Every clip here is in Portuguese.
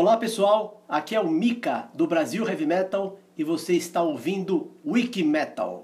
Olá pessoal, aqui é o Mika do Brasil Heavy Metal e você está ouvindo Wiki Metal.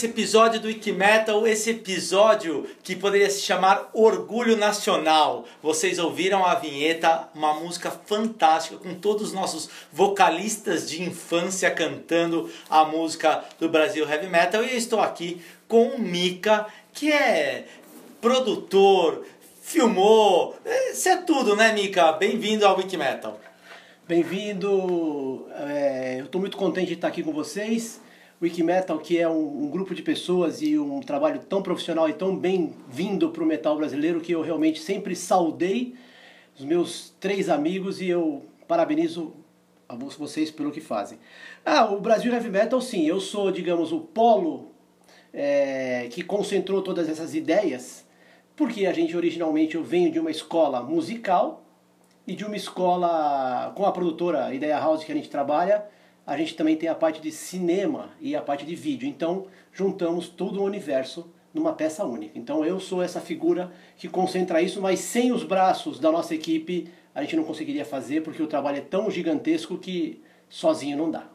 Esse episódio do Wikimetal, esse episódio que poderia se chamar Orgulho Nacional. Vocês ouviram a vinheta, uma música fantástica com todos os nossos vocalistas de infância cantando a música do Brasil Heavy Metal e eu estou aqui com o Mika, que é produtor, filmou, isso é tudo, né, Mika? Bem-vindo ao Wikimetal. Bem-vindo, é, eu estou muito contente de estar aqui com vocês. Wikimetal, que é um, um, grupo de pessoas e um trabalho tão profissional e tão bem-vindo para o metal brasileiro que eu realmente sempre saudei os meus três amigos e eu parabenizo a vocês pelo que fazem. Ah, o Brasil Heavy Metal, sim, eu sou, digamos, o polo é, que concentrou todas essas ideias, porque a gente originalmente eu venho de uma escola musical e de uma escola com a produtora Ideia House que a gente trabalha a gente também tem a parte de cinema e a parte de vídeo. Então, juntamos todo o universo numa peça única. Então, eu sou essa figura que concentra isso, mas sem os braços da nossa equipe, a gente não conseguiria fazer, porque o trabalho é tão gigantesco que sozinho não dá.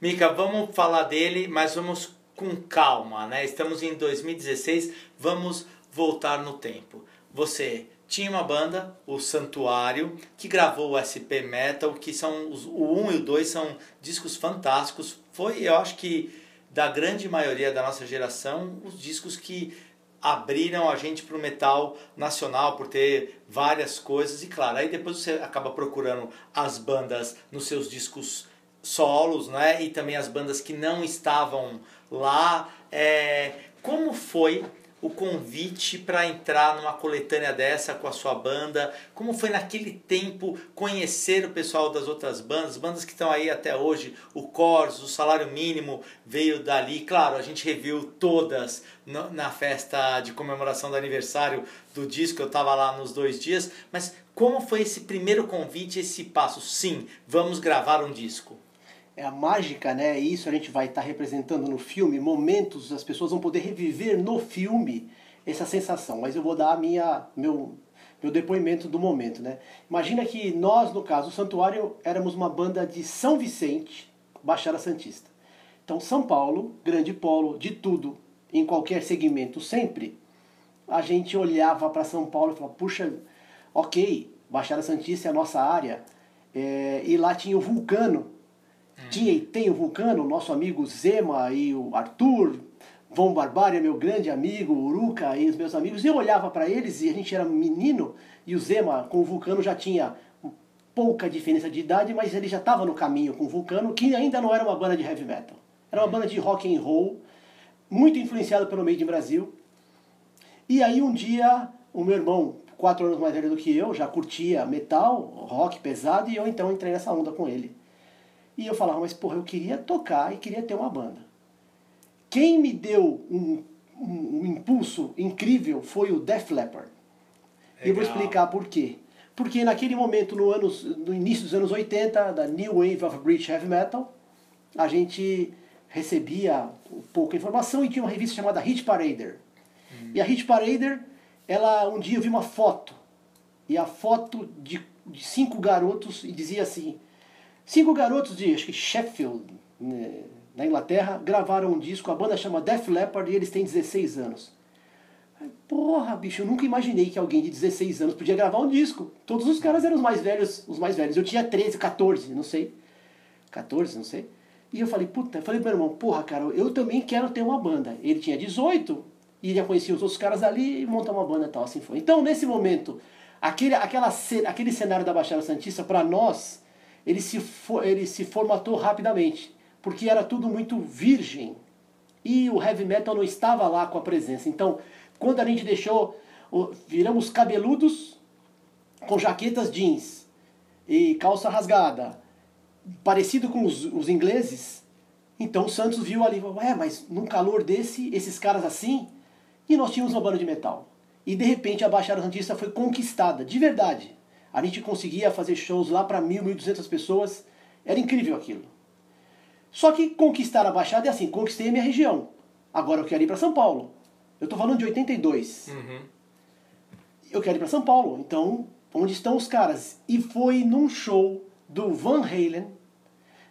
Mica, vamos falar dele, mas vamos com calma, né? Estamos em 2016, vamos voltar no tempo. Você tinha uma banda, o Santuário, que gravou o SP Metal, que são os, o 1 e o 2 são discos fantásticos. Foi, eu acho que da grande maioria da nossa geração, os discos que abriram a gente para o metal nacional por ter várias coisas e claro, aí depois você acaba procurando as bandas nos seus discos solos, né? E também as bandas que não estavam lá. É, como foi o convite para entrar numa coletânea dessa com a sua banda? Como foi naquele tempo conhecer o pessoal das outras bandas, bandas que estão aí até hoje, o Cors, o Salário Mínimo veio dali. Claro, a gente reviu todas na festa de comemoração do aniversário do disco, eu estava lá nos dois dias, mas como foi esse primeiro convite, esse passo? Sim, vamos gravar um disco é a mágica, né? Isso a gente vai estar tá representando no filme, momentos, as pessoas vão poder reviver no filme essa sensação. Mas eu vou dar a minha meu meu depoimento do momento, né? Imagina que nós, no caso, o Santuário, éramos uma banda de São Vicente, Baixada Santista. Então, São Paulo, grande polo de tudo, em qualquer segmento, sempre, a gente olhava para São Paulo e falava, puxa, ok, Baixada Santista é a nossa área, é, e lá tinha o Vulcano, tinha e tem o Vulcano, nosso amigo Zema e o Arthur, Von Barbária, meu grande amigo, Uruca e os meus amigos. Eu olhava para eles e a gente era menino e o Zema com o Vulcano já tinha pouca diferença de idade, mas ele já estava no caminho com o Vulcano, que ainda não era uma banda de heavy metal. Era uma banda de rock and roll, muito influenciada pelo Made in Brasil. E aí um dia o meu irmão, quatro anos mais velho do que eu, já curtia metal, rock pesado, e eu então entrei nessa onda com ele. E eu falava, mas porra, eu queria tocar e queria ter uma banda. Quem me deu um, um, um impulso incrível foi o Def Leppard. E eu vou explicar por quê. Porque naquele momento, no, anos, no início dos anos 80, da New Wave of British Heavy Metal, a gente recebia pouca informação e tinha uma revista chamada Hit Parader. Hum. E a Hit Parader, ela, um dia eu vi uma foto, e a foto de, de cinco garotos, e dizia assim, Cinco garotos de acho que Sheffield, né, na Inglaterra, gravaram um disco, a banda chama Def Leppard e eles têm 16 anos. Porra, bicho, eu nunca imaginei que alguém de 16 anos podia gravar um disco. Todos os caras eram os mais velhos, os mais velhos. Eu tinha 13, 14, não sei. 14, não sei. E eu falei, puta, eu falei pro meu irmão, porra, cara, eu também quero ter uma banda. Ele tinha 18 e já conhecia os outros caras ali e montar uma banda e tal, assim foi. Então, nesse momento, aquele, aquela, aquele cenário da Baixada Santista, para nós, ele se, ele se formatou rapidamente, porque era tudo muito virgem. E o heavy metal não estava lá com a presença. Então, quando a gente deixou, viramos cabeludos com jaquetas jeans e calça rasgada, parecido com os, os ingleses, então o Santos viu ali, é, mas num calor desse, esses caras assim, e nós tínhamos uma banda de metal. E de repente a Baixada Santista foi conquistada, de verdade. A gente conseguia fazer shows lá para mil, mil duzentas pessoas. Era incrível aquilo. Só que conquistar a Baixada é assim, conquistei a minha região. Agora eu quero ir para São Paulo. Eu estou falando de 82. Uhum. Eu quero ir para São Paulo. Então, onde estão os caras? E foi num show do Van Halen,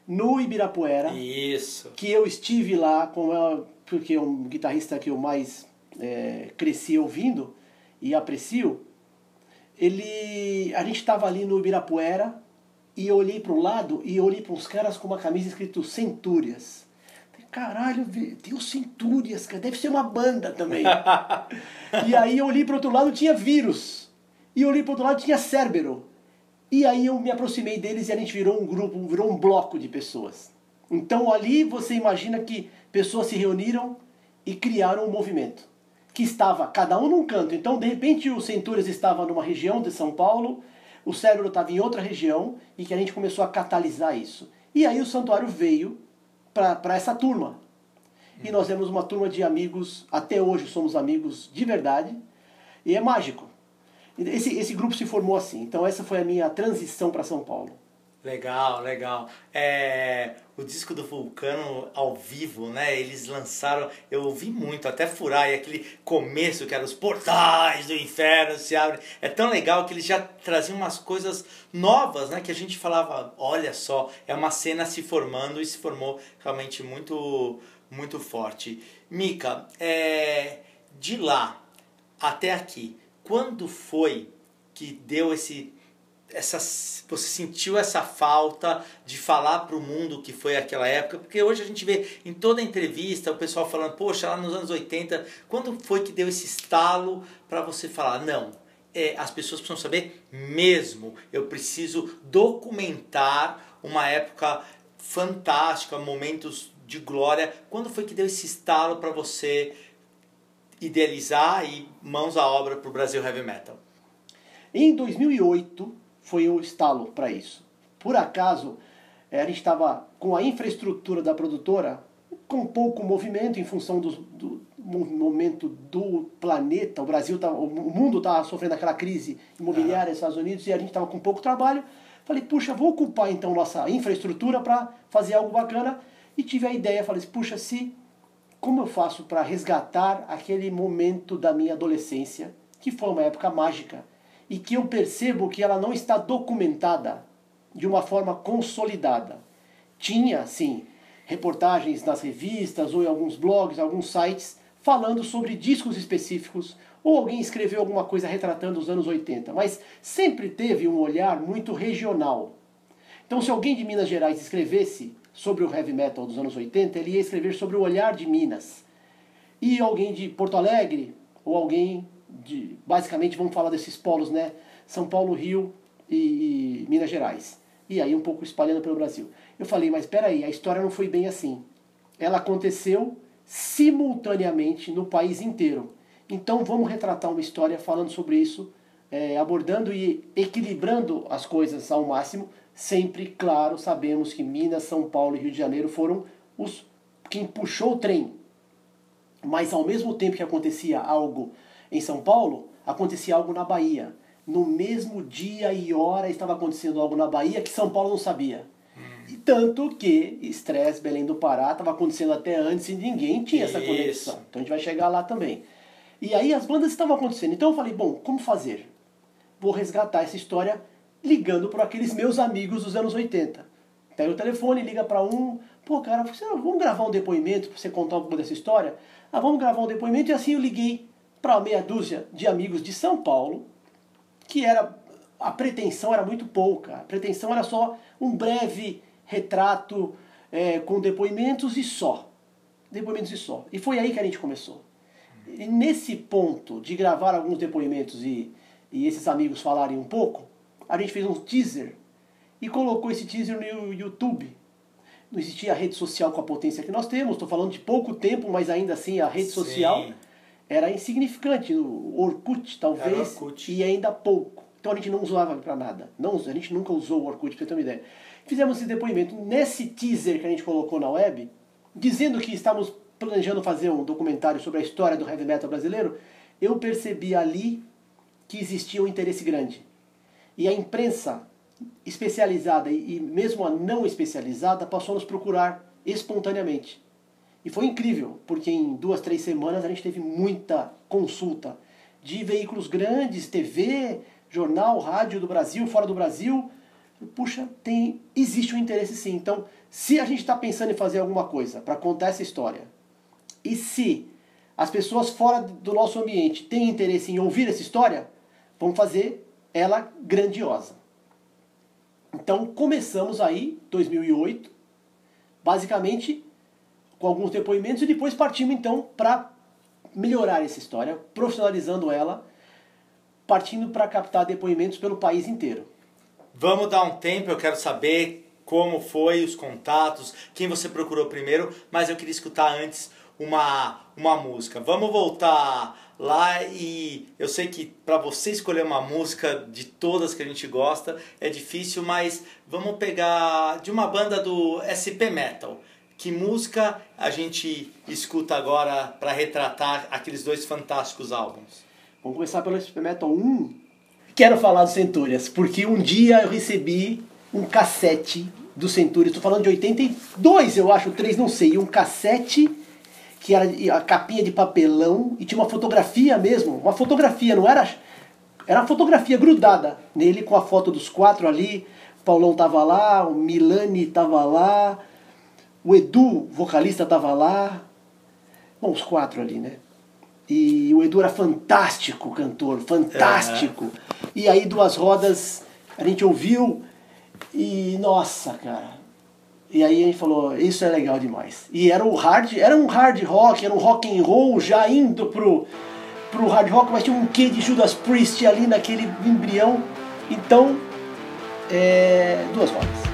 no Ibirapuera. Isso. Que eu estive lá com a, porque é um guitarrista que eu mais é, cresci ouvindo e aprecio, ele, a gente estava ali no Ibirapuera e eu olhei para o lado e olhei para uns caras com uma camisa escrito Centúrias. Caralho, tem os Centúrias, cara, deve ser uma banda também. e aí eu olhei para outro lado tinha Vírus. E eu olhei para outro lado tinha Cérbero. E aí eu me aproximei deles e a gente virou um grupo, virou um bloco de pessoas. Então ali você imagina que pessoas se reuniram e criaram um movimento que estava cada um num canto. Então, de repente, o Centúrias estava numa região de São Paulo, o cérebro estava em outra região e que a gente começou a catalisar isso. E aí o santuário veio para essa turma. E nós temos uma turma de amigos, até hoje somos amigos de verdade, e é mágico. Esse, esse grupo se formou assim. Então, essa foi a minha transição para São Paulo. Legal, legal. É, o disco do Vulcano ao vivo, né? Eles lançaram, eu ouvi muito, até furar, e aquele começo que era os portais do inferno se abrem. É tão legal que eles já traziam umas coisas novas, né? Que a gente falava, olha só, é uma cena se formando e se formou realmente muito, muito forte. Mica, é, de lá até aqui, quando foi que deu esse essa, você sentiu essa falta de falar para o mundo que foi aquela época? Porque hoje a gente vê em toda entrevista o pessoal falando, poxa, lá nos anos 80, quando foi que deu esse estalo para você falar, não, é, as pessoas precisam saber mesmo, eu preciso documentar uma época fantástica, momentos de glória. Quando foi que deu esse estalo para você idealizar e mãos à obra para o Brasil Heavy Metal? Em 2008, foi o estalo para isso. Por acaso, a gente estava com a infraestrutura da produtora com pouco movimento em função do, do, momento do planeta. O Brasil, tá, o mundo estava sofrendo aquela crise imobiliária nos Estados Unidos e a gente estava com pouco trabalho. Falei, puxa, vou ocupar então nossa infraestrutura para fazer algo bacana. E tive a ideia, falei, puxa, se como eu faço para resgatar aquele momento da minha adolescência, que foi uma época mágica e que eu percebo que ela não está documentada de uma forma consolidada. Tinha, sim, reportagens nas revistas ou em alguns blogs, alguns sites, falando sobre discos específicos, ou alguém escreveu alguma coisa retratando os anos 80, mas sempre teve um olhar muito regional. Então, se alguém de Minas Gerais escrevesse sobre o heavy metal dos anos 80, ele ia escrever sobre o olhar de Minas. E alguém de Porto Alegre, ou alguém de, basicamente vamos falar desses polos, né? São Paulo, Rio e, e Minas Gerais. E aí um pouco espalhando pelo Brasil. Eu falei, mas espera aí, a história não foi bem assim. Ela aconteceu simultaneamente no país inteiro. Então vamos retratar uma história falando sobre isso, é, abordando e equilibrando as coisas ao máximo. Sempre, claro, sabemos que Minas, São Paulo e Rio de Janeiro foram os quem puxou o trem. Mas ao mesmo tempo que acontecia algo em São Paulo, acontecia algo na Bahia. No mesmo dia e hora estava acontecendo algo na Bahia que São Paulo não sabia. E tanto que Estresse Belém do Pará estava acontecendo até antes e ninguém tinha essa conexão. Então a gente vai chegar lá também. E aí as bandas estavam acontecendo. Então eu falei, bom, como fazer? Vou resgatar essa história ligando para aqueles meus amigos dos anos 80. Pega o telefone, liga para um, pô, cara, vamos gravar um depoimento para você contar um pouco dessa história? Ah, vamos gravar um depoimento e assim eu liguei para meia dúzia de amigos de São Paulo, que era a pretensão era muito pouca. A pretensão era só um breve retrato é, com depoimentos e só. Depoimentos e só. E foi aí que a gente começou. E nesse ponto de gravar alguns depoimentos e, e esses amigos falarem um pouco, a gente fez um teaser e colocou esse teaser no YouTube. Não existia rede social com a potência que nós temos, estou falando de pouco tempo, mas ainda assim a rede Sim. social era insignificante. O Orkut, talvez, Orkut. e ainda pouco. Então a gente não usava para nada. Não, a gente nunca usou o Orkut, para ter uma ideia. Fizemos esse depoimento nesse teaser que a gente colocou na web, dizendo que estávamos planejando fazer um documentário sobre a história do heavy metal brasileiro. Eu percebi ali que existia um interesse grande. E a imprensa especializada e mesmo a não especializada passou a nos procurar espontaneamente. E foi incrível, porque em duas, três semanas a gente teve muita consulta de veículos grandes, TV, jornal, rádio do Brasil, fora do Brasil. Puxa, tem, existe um interesse sim. Então, se a gente está pensando em fazer alguma coisa para contar essa história, E se as pessoas fora do nosso ambiente têm interesse em ouvir essa história, vamos fazer ela grandiosa. Então começamos aí, 2008, basicamente com alguns depoimentos e depois partimos então para melhorar essa história, profissionalizando ela, partindo para captar depoimentos pelo país inteiro. Vamos dar um tempo, eu quero saber como foi os contatos, quem você procurou primeiro, mas eu queria escutar antes uma, uma música. Vamos voltar lá e eu sei que para você escolher uma música de todas que a gente gosta é difícil, mas vamos pegar de uma banda do SP Metal. Que música a gente escuta agora para retratar aqueles dois fantásticos álbuns? Vamos começar pelo SP Metal 1. Quero falar do Centúrias, porque um dia eu recebi um cassete do Centúrias, estou falando de 82, eu acho, 3, não sei, um cassete que era a capinha de papelão e tinha uma fotografia mesmo, uma fotografia, não era? Era uma fotografia grudada nele com a foto dos quatro ali. O Paulão tava lá, o Milani tava lá, o Edu, vocalista, tava lá. Bom, os quatro ali, né? E o Edu era fantástico cantor, fantástico. E aí, duas rodas, a gente ouviu e, nossa, cara, e aí a gente falou, isso é legal demais. E era um hard, era um hard rock, era um rock and roll já indo pro, pro hard rock, mas tinha um quê de Judas Priest ali naquele embrião. Então, é, duas rodas.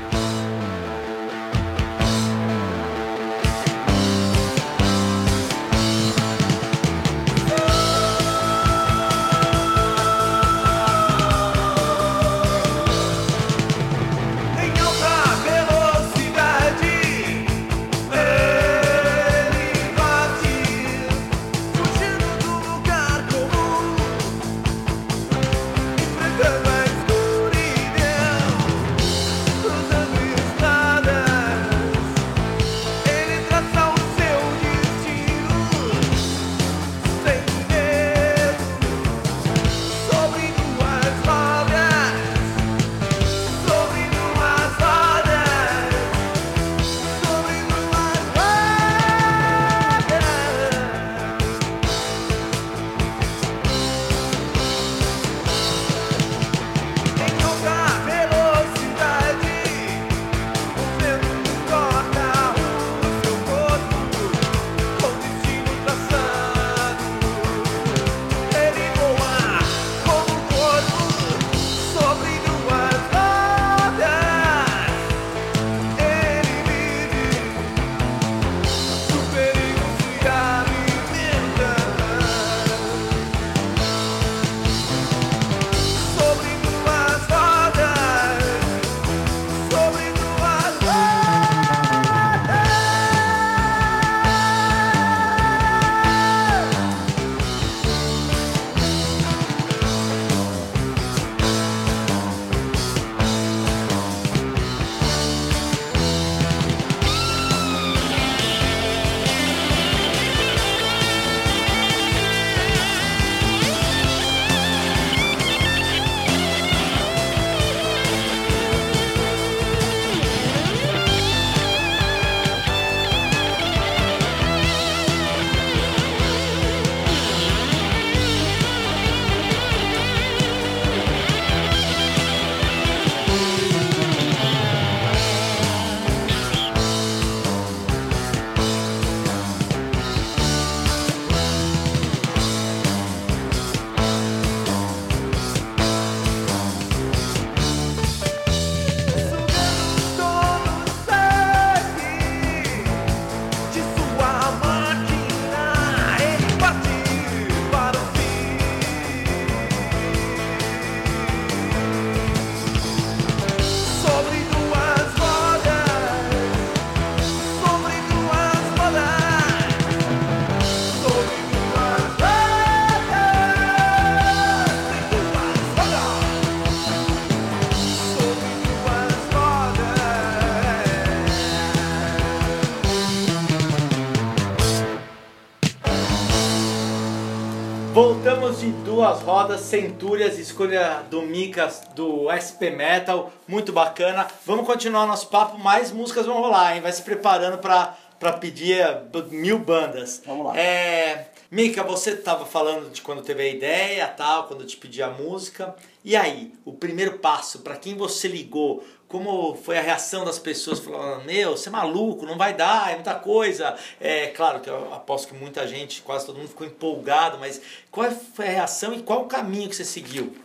De duas rodas, Centúrias, escolha do Micas do SP Metal, muito bacana. Vamos continuar nosso papo, mais músicas vão rolar, hein? Vai se preparando para para pedir mil bandas. Vamos lá. É, Mika, você estava falando de quando teve a ideia, tal, quando eu te pedi a música. E aí, o primeiro passo, para quem você ligou, como foi a reação das pessoas falando, meu, você é maluco, não vai dar, é muita coisa. É claro que eu aposto que muita gente, quase todo mundo ficou empolgado, mas qual foi a reação e qual o caminho que você seguiu?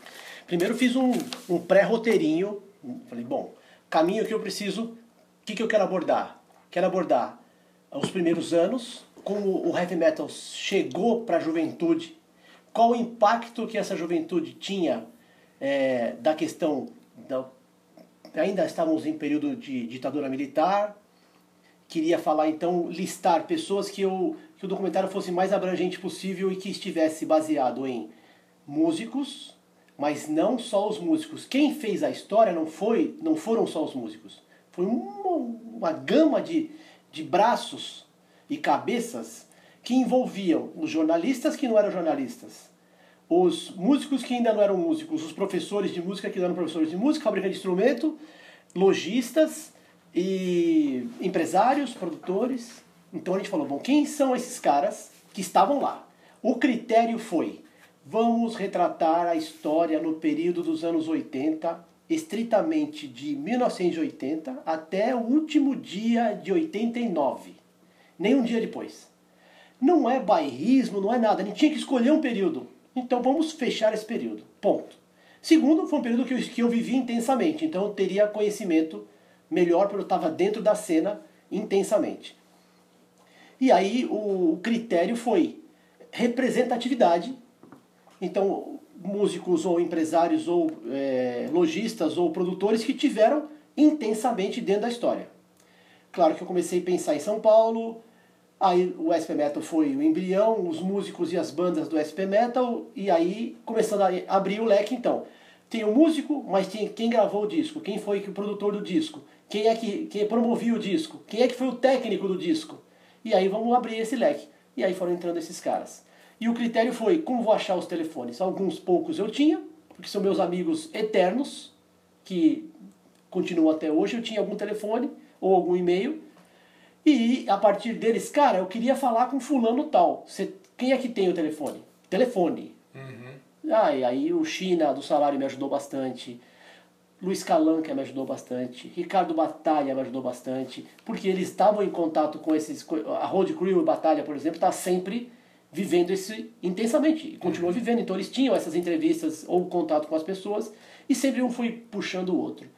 Primeiro fiz um, um pré-roteirinho, falei, bom, caminho que eu preciso, o que, que eu quero abordar? Quero abordar os primeiros anos, como o heavy metal chegou para a juventude, qual o impacto que essa juventude tinha é, da questão da ainda estávamos em período de ditadura militar. Queria falar então, listar pessoas que, eu, que o documentário fosse mais abrangente possível e que estivesse baseado em músicos, mas não só os músicos. Quem fez a história não foi, não foram só os músicos. Foi uma, uma gama de, de braços e cabeças que envolviam os jornalistas que não eram jornalistas, os músicos que ainda não eram músicos, os professores de música que não eram professores de música, fabricantes de instrumento, lojistas e empresários, produtores. Então a gente falou, bom, quem são esses caras que estavam lá? O critério foi, vamos retratar a história no período dos anos 80, estritamente de 1980 até o último dia de 89. Nem um dia depois. Não é bairrismo, não é nada. A gente tinha que escolher um período. Então vamos fechar esse período. Ponto. Segundo, foi um período que eu, que eu vivi intensamente, então eu teria conhecimento melhor porque eu estava dentro da cena intensamente. E aí o critério foi representatividade. Então, músicos ou empresários ou é, lojistas ou produtores que tiveram intensamente dentro da história. Claro que eu comecei a pensar em São Paulo, Aí o SP Metal foi o embrião, os músicos e as bandas do SP Metal, e aí começando a abrir o leque então. Tem o músico, mas tem quem gravou o disco, quem foi o produtor do disco, quem é que quem promovia o disco, quem é que foi o técnico do disco. E aí vamos abrir esse leque. E aí foram entrando esses caras. E o critério foi como vou achar os telefones. Alguns poucos eu tinha, porque são meus amigos eternos, que continuam até hoje. Eu tinha algum telefone ou algum e-mail e a partir deles, cara, eu queria falar com fulano tal. Você, quem é que tem o telefone? Telefone. Uhum. Ah, e aí o China do salário me ajudou bastante. Luiz Calanca me ajudou bastante. Ricardo Batalha me ajudou bastante. Porque eles estavam em contato com esses. A Road Crew e Batalha, por exemplo, está sempre vivendo isso intensamente. E continua uhum. vivendo. Então eles tinham essas entrevistas ou contato com as pessoas. E sempre um foi puxando o outro.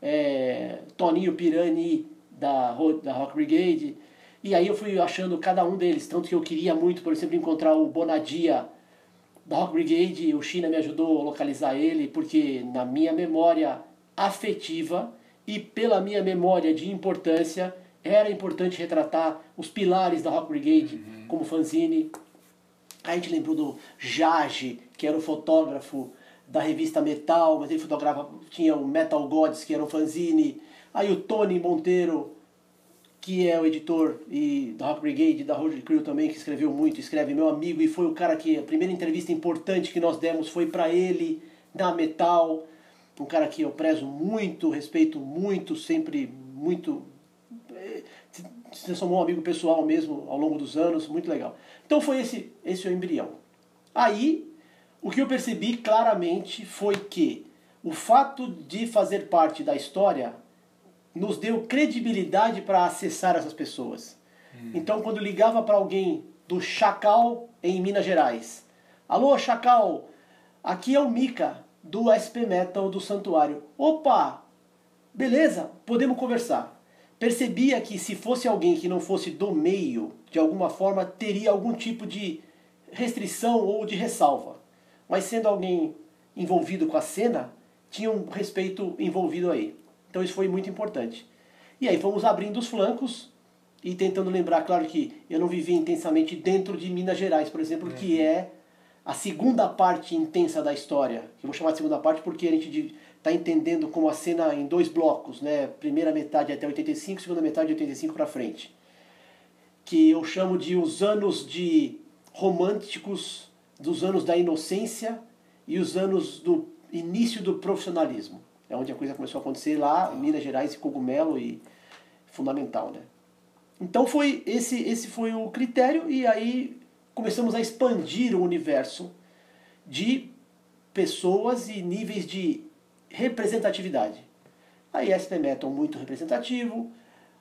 É, Toninho Pirani da, da Rock Brigade. E aí eu fui achando cada um deles, tanto que eu queria muito, por exemplo, encontrar o Bonadia da Rock Brigade, o China me ajudou a localizar ele, porque na minha memória afetiva e pela minha memória de importância, era importante retratar os pilares da Rock Brigade uhum. como fanzine. A gente lembrou do Jage, que era o fotógrafo da revista Metal, mas ele fotografava, tinha o Metal Gods, que era um fanzine. Aí o Tony Monteiro, que é o editor e da Rock Brigade, da Roger Crew também, que escreveu muito, escreve meu amigo e foi o cara que a primeira entrevista importante que nós demos foi para ele da Metal, um cara que eu prezo muito, respeito muito, sempre muito eh, se transformou um amigo pessoal mesmo ao longo dos anos, muito legal. Então foi esse esse o embrião. Aí o que eu percebi claramente foi que o fato de fazer parte da história nos deu credibilidade para acessar essas pessoas. Hum. Então, quando ligava para alguém do Chacal em Minas Gerais, alô Chacal, aqui é o Mica do SP Metal do Santuário. Opa, beleza, podemos conversar. Percebia que se fosse alguém que não fosse do meio, de alguma forma teria algum tipo de restrição ou de ressalva. Mas sendo alguém envolvido com a cena, tinha um respeito envolvido aí. Então isso foi muito importante. E aí fomos abrindo os flancos e tentando lembrar, claro que eu não vivi intensamente dentro de Minas Gerais, por exemplo, uhum. que é a segunda parte intensa da história. Eu vou chamar de segunda parte porque a gente está entendendo como a cena em dois blocos, né? Primeira metade até 85, segunda metade de 85 para frente. Que eu chamo de os anos de românticos, dos anos da inocência e os anos do início do profissionalismo. É onde a coisa começou a acontecer lá, em Minas Gerais, cogumelo e fundamental, né? Então foi esse, esse foi o critério e aí começamos a expandir o universo de pessoas e níveis de representatividade. Aí SP Metal muito representativo.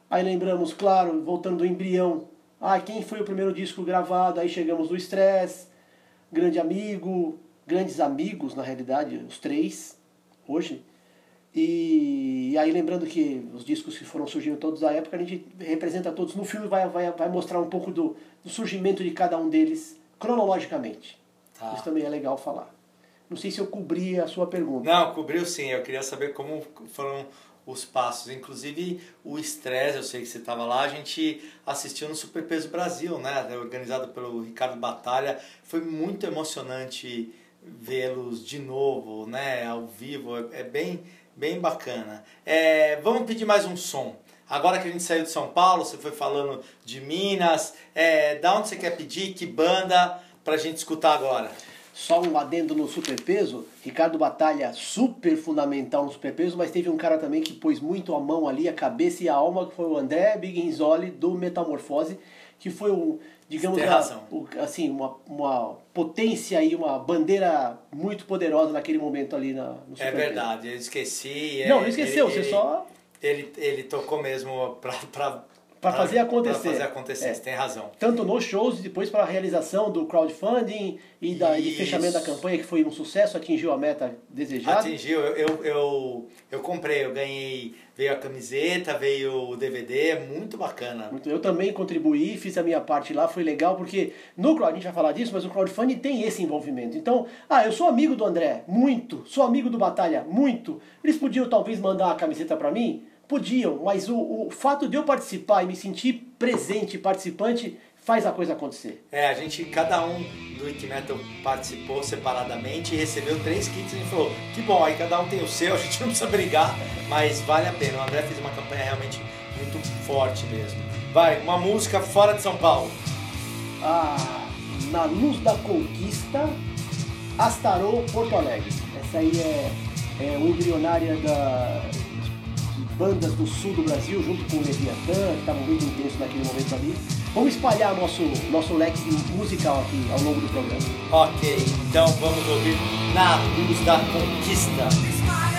Aí lembramos, claro, voltando do embrião, ah, quem foi o primeiro disco gravado? Aí chegamos no Stress, Grande Amigo, Grandes Amigos, na realidade, os três, hoje. E, e, aí lembrando que os discos que foram surgindo todos da época, a gente representa todos no filme vai vai, vai mostrar um pouco do, do surgimento de cada um deles cronologicamente. Tá. Isso também é legal falar. Não sei se eu cobri a sua pergunta. Não, cobriu sim. Eu queria saber como foram os passos. Inclusive o estresse, eu sei que você estava lá, a gente assistiu no Superpeso Brasil, né? Organizado pelo Ricardo Batalha. Foi muito emocionante vê-los de novo, né? Ao vivo. É, é bem Bem bacana. É, vamos pedir mais um som. Agora que a gente saiu de São Paulo, você foi falando de Minas, é, da onde você quer pedir, que banda, pra gente escutar agora? Só um adendo no superpeso, Ricardo Batalha super fundamental no superpeso, mas teve um cara também que pôs muito a mão ali, a cabeça e a alma, que foi o André Biginzoli do Metamorfose, que foi um, digamos, a, o, assim, uma, uma potência e uma bandeira muito poderosa naquele momento ali na, no É verdade, eu esqueci. Não, não esqueceu, ele, você ele, só... Ele, ele tocou mesmo para para fazer acontecer. Para fazer acontecer, é. tem razão. Tanto nos shows e depois para a realização do crowdfunding e da, de fechamento da campanha, que foi um sucesso, atingiu a meta desejada. Atingiu, eu, eu, eu, eu comprei, eu ganhei, veio a camiseta, veio o DVD, muito bacana. Eu também contribuí, fiz a minha parte lá, foi legal, porque no crowd, a gente vai falar disso, mas o crowdfunding tem esse envolvimento. Então, ah, eu sou amigo do André, muito, sou amigo do Batalha, muito. Eles podiam talvez mandar a camiseta para mim? Podiam, mas o, o fato de eu participar e me sentir presente, participante, faz a coisa acontecer. É, a gente, cada um do Wikimetal participou separadamente e recebeu três kits e falou, que bom, aí cada um tem o seu, a gente não precisa brigar, mas vale a pena. O André fez uma campanha realmente muito forte mesmo. Vai, uma música fora de São Paulo. Ah, Na Luz da Conquista, Astarô, Porto Alegre. Essa aí é, é embrionária da bandas do sul do Brasil, junto com o Leviatã, que estavam muito intensos naquele momento ali. Vamos espalhar nosso, nosso leque musical aqui ao longo do programa. Ok, então vamos ouvir Na Luz da Conquista.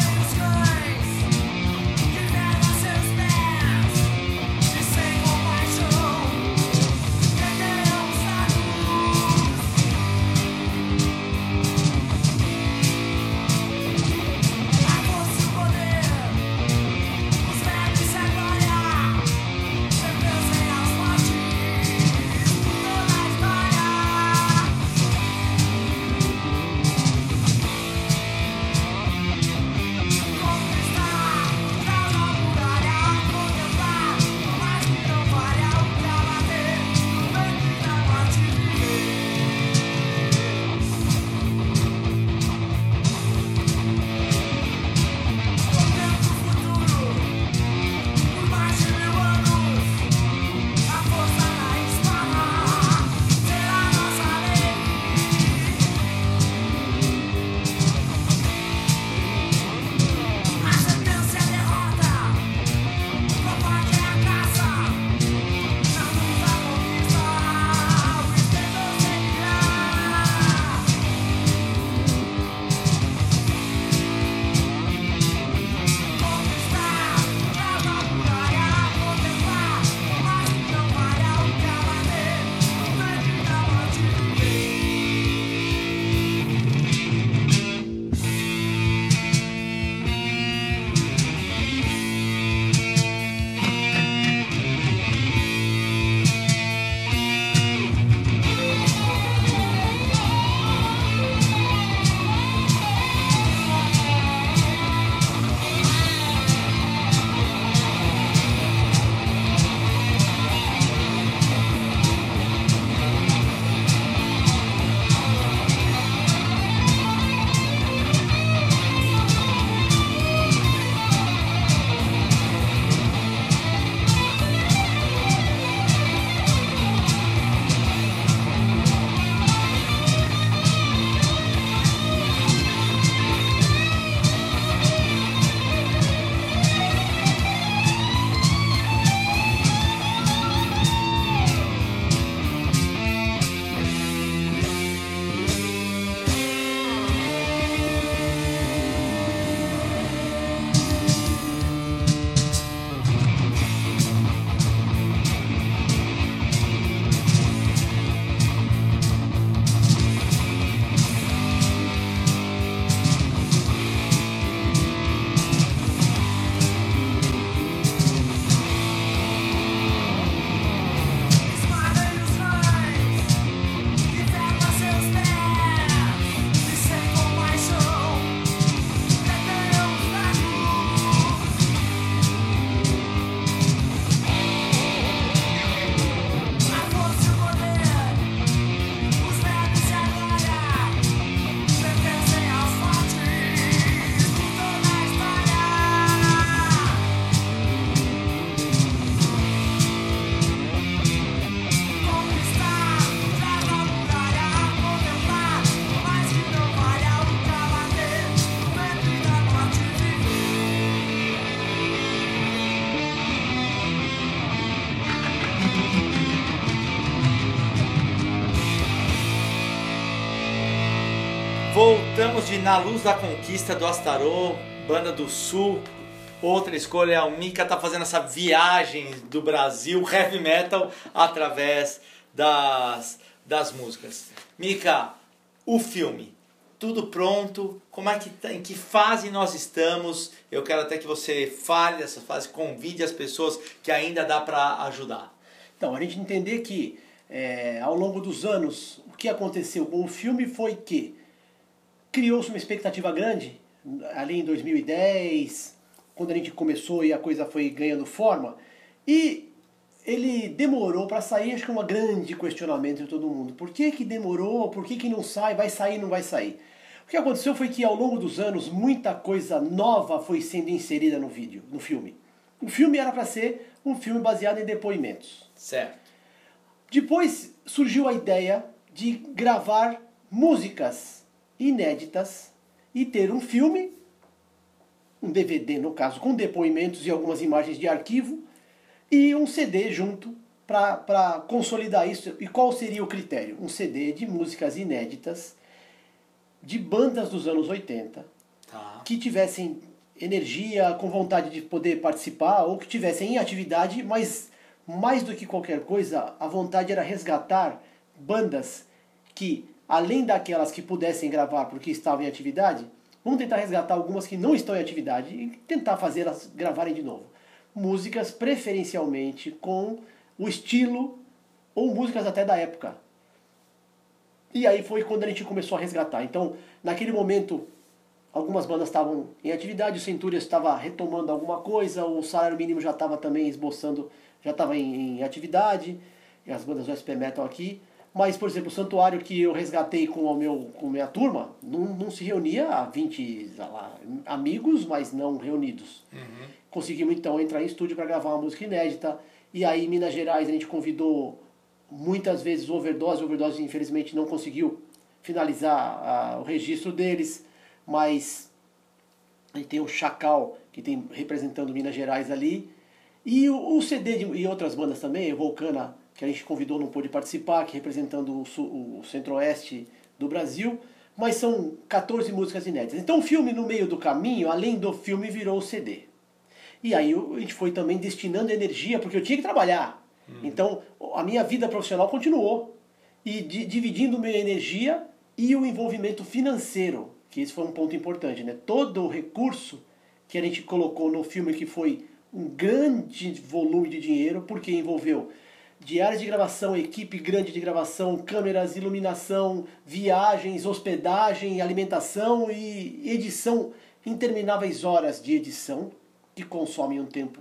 De Na Luz da Conquista do Astarô, Banda do Sul. Outra escolha, o Mika tá fazendo essa viagem do Brasil, heavy metal, através das, das músicas. Mika, o filme, tudo pronto? Como é que tá, em que fase nós estamos? Eu quero até que você fale essa fase, convide as pessoas que ainda dá para ajudar. Então, a gente entender que é, ao longo dos anos, o que aconteceu com o filme foi que criou-se uma expectativa grande, ali em 2010, quando a gente começou e a coisa foi ganhando forma, e ele demorou para sair, acho que é um grande questionamento de todo mundo. Por que, que demorou? Por que, que não sai? Vai sair, não vai sair? O que aconteceu foi que ao longo dos anos muita coisa nova foi sendo inserida no vídeo, no filme. O filme era para ser um filme baseado em depoimentos. Certo. Depois surgiu a ideia de gravar músicas inéditas e ter um filme, um DVD no caso, com depoimentos e algumas imagens de arquivo, e um CD junto para consolidar isso. E qual seria o critério? Um CD de músicas inéditas de bandas dos anos 80 Tá. que tivessem energia, com vontade de poder participar ou que tivessem em atividade, mas mais do que qualquer coisa, a vontade era resgatar bandas que, além daquelas que pudessem gravar porque estavam em atividade, vamos tentar resgatar algumas que não estão em atividade e tentar fazê-las gravarem de novo. Músicas preferencialmente com o estilo ou músicas até da época. E aí foi quando a gente começou a resgatar. Então, naquele momento, algumas bandas estavam em atividade, o Centúrias estava retomando alguma coisa, o Salário Mínimo já estava também esboçando, já estava em, em, atividade, e as bandas do SP Metal aqui. Mas, por exemplo, o Santuário que eu resgatei com a meu, com minha turma, não, não se reunia a 20 lá, amigos, mas não reunidos. Uhum. Conseguimos então entrar em estúdio para gravar uma música inédita. E aí, em Minas Gerais, a gente convidou muitas vezes o Overdose. Overdose, infelizmente, não conseguiu finalizar a, o registro deles, mas a gente tem o Chacal, que tem representando Minas Gerais ali. E o, o CD de, e outras bandas também, o Volcana, que a gente convidou, não pôde participar, que representando o, sul, o centro-oeste do Brasil. Mas são 14 músicas inéditas. Então o filme, no meio do caminho, além do filme, virou o CD. E aí a gente foi também destinando energia, porque eu tinha que trabalhar. Uhum. Então a minha vida profissional continuou. E di, dividindo minha energia e o envolvimento financeiro, que esse foi um ponto importante. Né? Todo o recurso que a gente colocou no filme, que foi um grande volume de dinheiro, porque envolveu diárias de gravação, equipe grande de gravação, câmeras, iluminação, viagens, hospedagem, alimentação e edição, intermináveis horas de edição que consomem um tempo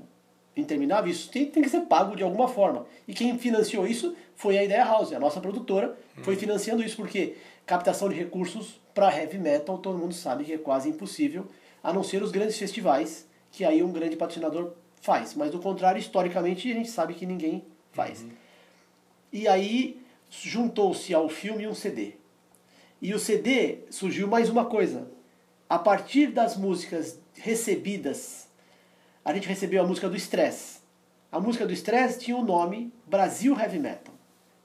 interminável, isso tem, tem que ser pago de alguma forma. E quem financiou isso foi a Ideia House, a nossa produtora, foi financiando isso porque captação de recursos para heavy metal, todo mundo sabe que é quase impossível, a não ser os grandes festivais, que aí um grande patrocinador faz. Mas do contrário, historicamente, a gente sabe que ninguém faz. Uhum. E aí juntou-se ao filme um CD. E o CD surgiu mais uma coisa. A partir das músicas recebidas, a gente recebeu a música do Stress. A música do Stress tinha o nome Brasil Heavy Metal.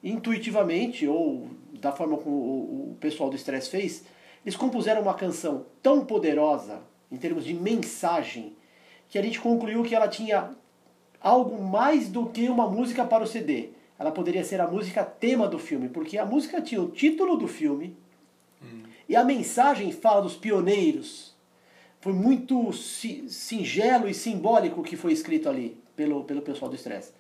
Intuitivamente, ou da forma como o pessoal do Stress fez, eles compuseram uma canção tão poderosa, em termos de mensagem, que a gente concluiu que ela tinha algo mais do que uma música para o CD. Ela poderia ser a música tema do filme, porque a música tinha o título do filme hum. e a mensagem fala dos pioneiros. Foi muito singelo e simbólico o que foi escrito ali pelo, pelo pessoal do Stress.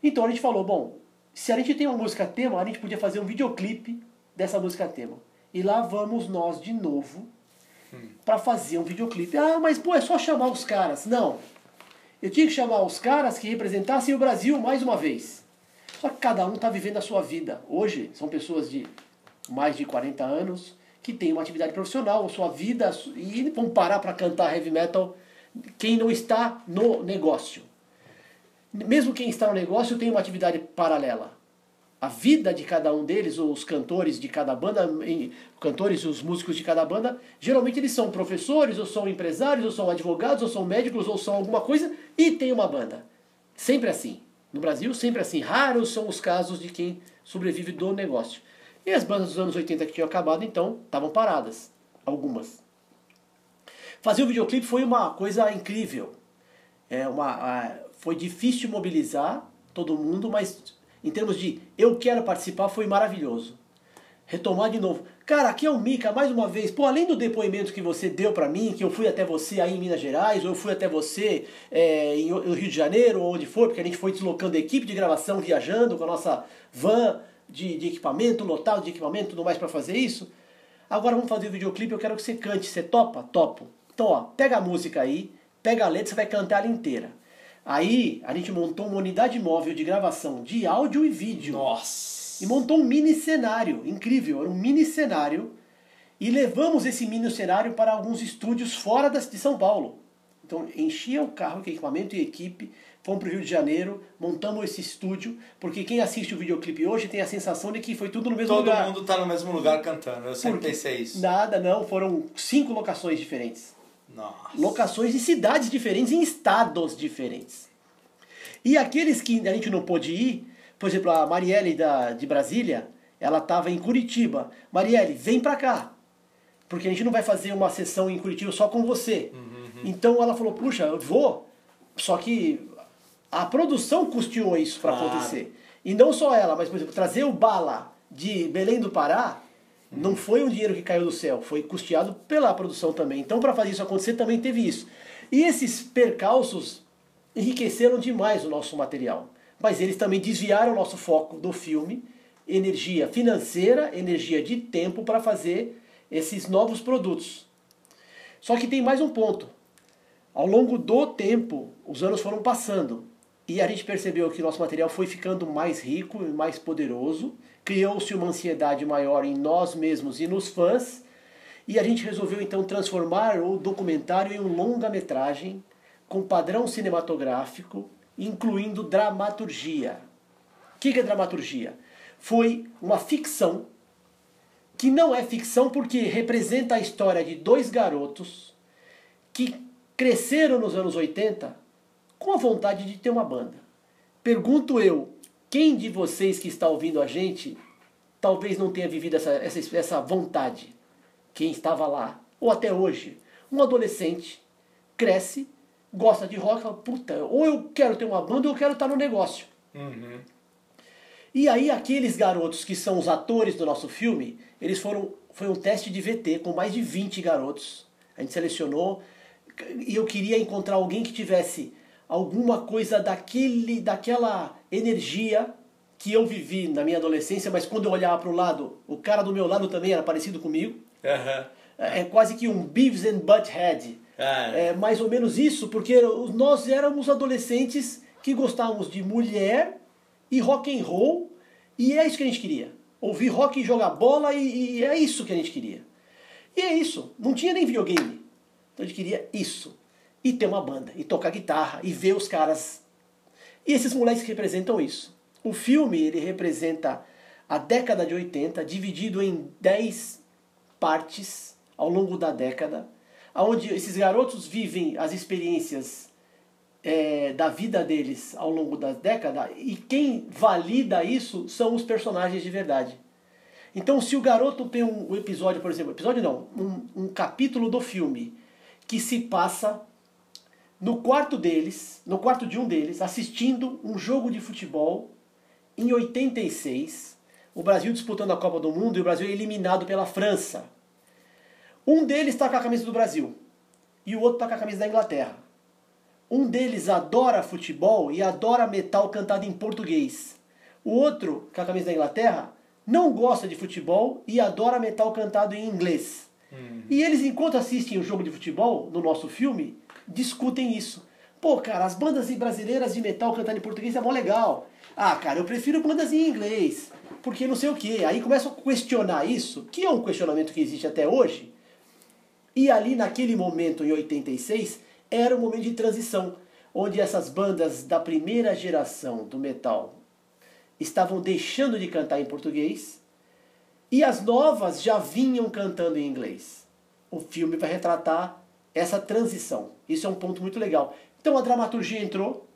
Então a gente falou, bom, se a gente tem uma música tema, a gente podia fazer um videoclipe dessa música tema. E lá vamos nós de novo hum. para fazer um videoclipe. Ah, mas pô, é só chamar os caras. Não, eu tinha que chamar os caras que representassem o Brasil mais uma vez. Só que cada um está vivendo a sua vida. Hoje são pessoas de mais de 40 anos que têm uma atividade profissional, a sua vida, e vão parar para cantar heavy metal quem não está no negócio. Mesmo quem está no negócio tem uma atividade paralela a vida de cada um deles, os cantores de cada banda, cantores e os músicos de cada banda, geralmente eles são professores, ou são empresários, ou são advogados, ou são médicos, ou são alguma coisa, e tem uma banda. Sempre assim. No Brasil, sempre assim. Raros são os casos de quem sobrevive do negócio. E as bandas dos anos 80 que tinham acabado, então, estavam paradas. algumas. Fazer o videoclipe foi uma coisa incrível. É uma, foi difícil mobilizar todo mundo, mas em termos de eu quero participar foi maravilhoso. Retomar de novo. Cara, aqui é o Mica, mais uma vez. Pô, além do depoimento que você deu para mim, que eu fui até você aí em Minas Gerais, ou eu fui até você é, em, no Rio de Janeiro, ou onde for, porque a gente foi deslocando a equipe de gravação, viajando com a nossa van de, de equipamento, lotado de equipamento, tudo mais para fazer isso. Agora vamos fazer o videoclipe, eu quero que você cante. Você topa? Topo. Então, ó, pega a música aí, pega a letra, você vai cantar ela inteira. Aí a gente montou uma unidade móvel de gravação de áudio e vídeo. Nossa! E montou um mini cenário, incrível, era um mini cenário. E levamos esse mini cenário para alguns estúdios fora de São Paulo. Então enchia o carro com equipamento e equipe, fomos para o Rio de Janeiro, montamos esse estúdio, porque quem assiste o videoclipe hoje tem a sensação de que foi tudo no mesmo Todo lugar. mundo tá no mesmo lugar cantando. Eu sempre Porque pensei isso. Nada, não, foram cinco locações diferentes Nossa. locações em cidades diferentes, em estados diferentes. E aqueles que a gente não pôde ir, por exemplo, a Marielle da, de Brasília, ela estava em Curitiba. Marielle, vem pra cá. Porque a gente não vai fazer uma sessão em Curitiba só com você. Então ela falou, puxa, eu vou. Só que a produção custeou isso para Claro. acontecer. E não só ela, mas, por exemplo, trazer o Bala de Belém do Pará não foi um dinheiro que caiu do céu, foi custeado pela produção também. Então, para fazer isso acontecer, também teve isso. E esses percalços enriqueceram demais o nosso material. Mas eles também desviaram o nosso foco do filme, energia financeira, energia de tempo para fazer esses novos produtos. Só que tem mais um ponto. Ao longo do tempo, os anos foram passando e a gente percebeu que nosso material foi ficando mais rico e mais poderoso, criou-se uma ansiedade maior em nós mesmos e nos fãs, e a gente resolveu então transformar o documentário em um longa-metragem com padrão cinematográfico, incluindo dramaturgia. O que é dramaturgia? Foi uma ficção que não é ficção porque representa a história de dois garotos que cresceram nos anos 80 com a vontade de ter uma banda. Pergunto eu, quem de vocês que está ouvindo a gente talvez não tenha vivido essa, essa, essa vontade? Quem estava lá, ou até hoje, um adolescente cresce, gosta de rock, fala, puta, ou eu quero ter uma banda ou eu quero estar no negócio. Uhum. E aí aqueles garotos que são os atores do nosso filme, eles foram foi um teste de VT com mais de 20 garotos. A gente selecionou e eu queria encontrar alguém que tivesse alguma coisa daquele daquela energia que eu vivi na minha adolescência, mas quando eu olhava para o lado, o cara do meu lado também era parecido comigo. Aham. É é quase que um Beavis and Butthead. Ah, É mais ou menos isso, porque nós éramos adolescentes que gostávamos de mulher e rock and roll, e é isso que a gente queria. Ouvir rock e jogar bola, e, e é isso que a gente queria. E é isso, não tinha nem videogame. Então a gente queria isso. E ter uma banda, e tocar guitarra, e ver os caras. E esses moleques representam isso. O filme, ele representa a década de 80, dividido em 10 partes ao longo da década, onde esses garotos vivem as experiências é, da vida deles ao longo da década e quem valida isso são os personagens de verdade. Então, se o garoto tem um, episódio, por exemplo, episódio não, um, um capítulo do filme que se passa no quarto deles, no quarto de um deles, assistindo um jogo de futebol em 86, o Brasil disputando a Copa do Mundo e o Brasil eliminado pela França. Um deles está com a camisa do Brasil e o outro está com a camisa da Inglaterra. Um deles adora futebol e adora metal cantado em português. O outro, com a camisa da Inglaterra, não gosta de futebol e adora metal cantado em inglês. E eles, enquanto assistem o jogo de futebol, no nosso filme, discutem isso. Pô, cara, as bandas brasileiras de metal cantando em português é mó legal. Ah, cara, eu prefiro bandas em inglês, porque não sei o quê. Aí começam a questionar isso, que é um questionamento que existe até hoje. E ali naquele momento, em 86, era um momento de transição, onde essas bandas da primeira geração do metal estavam deixando de cantar em português e as novas já vinham cantando em inglês. O filme vai retratar essa transição. Isso é um ponto muito legal. Então a dramaturgia entrou.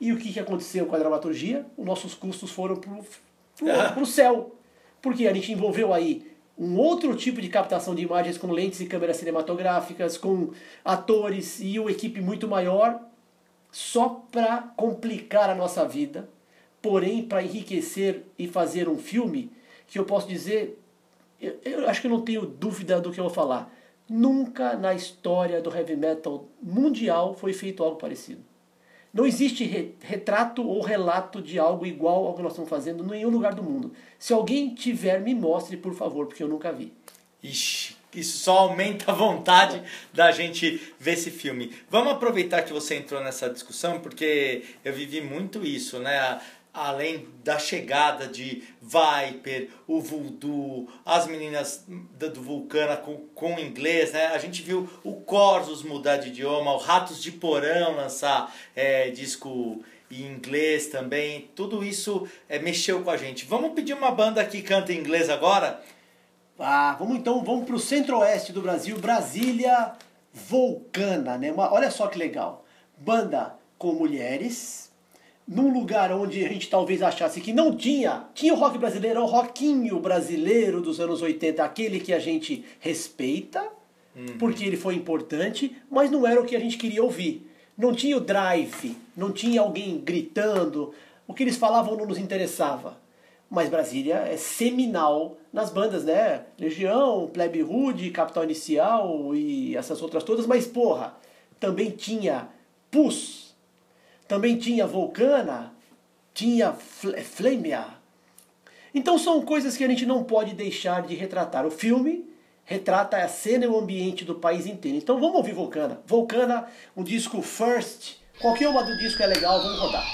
E o que, que aconteceu com a dramaturgia? Os nossos custos foram para o céu. Porque a gente envolveu aí um outro tipo de captação de imagens com lentes e câmeras cinematográficas, com atores e uma equipe muito maior, só para complicar a nossa vida, porém para enriquecer e fazer um filme que eu posso dizer, eu, eu acho que eu não tenho dúvida do que eu vou falar. Nunca na história do heavy metal mundial foi feito algo parecido. Não existe re, retrato ou relato de algo igual ao que nós estamos fazendo em nenhum lugar do mundo. Se alguém tiver, me mostre, por favor, porque eu nunca vi. Ixi, isso só aumenta a vontade da gente ver esse filme. Vamos aproveitar que você entrou nessa discussão, porque eu vivi muito isso, né? Além da chegada de Viper, o Voodoo, as meninas do Vulcana com, com inglês, né? A gente viu o Corsos mudar de idioma, o Ratos de Porão lançar é, disco em inglês também. Tudo isso é, mexeu com a gente. Vamos pedir uma banda que canta em inglês agora? Ah, vamos então, vamos para o centro-oeste do Brasil, Brasília Vulcana, né? Uma, olha só que legal. Banda com mulheres, num lugar onde a gente talvez achasse que não tinha, tinha o rock brasileiro, o rockinho brasileiro dos anos 80, aquele que a gente respeita, uhum. porque ele foi importante, mas não era o que a gente queria ouvir. Não tinha o drive, não tinha alguém gritando, o que eles falavam não nos interessava. Mas Brasília é seminal nas bandas, né? Legião, Plebe Rude, Capital Inicial e essas outras todas, mas porra, também tinha Pus, também tinha Vulcana, tinha Flamea. Então são coisas que a gente não pode deixar de retratar. O filme retrata a cena e o ambiente do país inteiro. Então vamos ouvir Vulcana. Vulcana, um disco First. Qualquer uma do disco é legal, vamos rodar.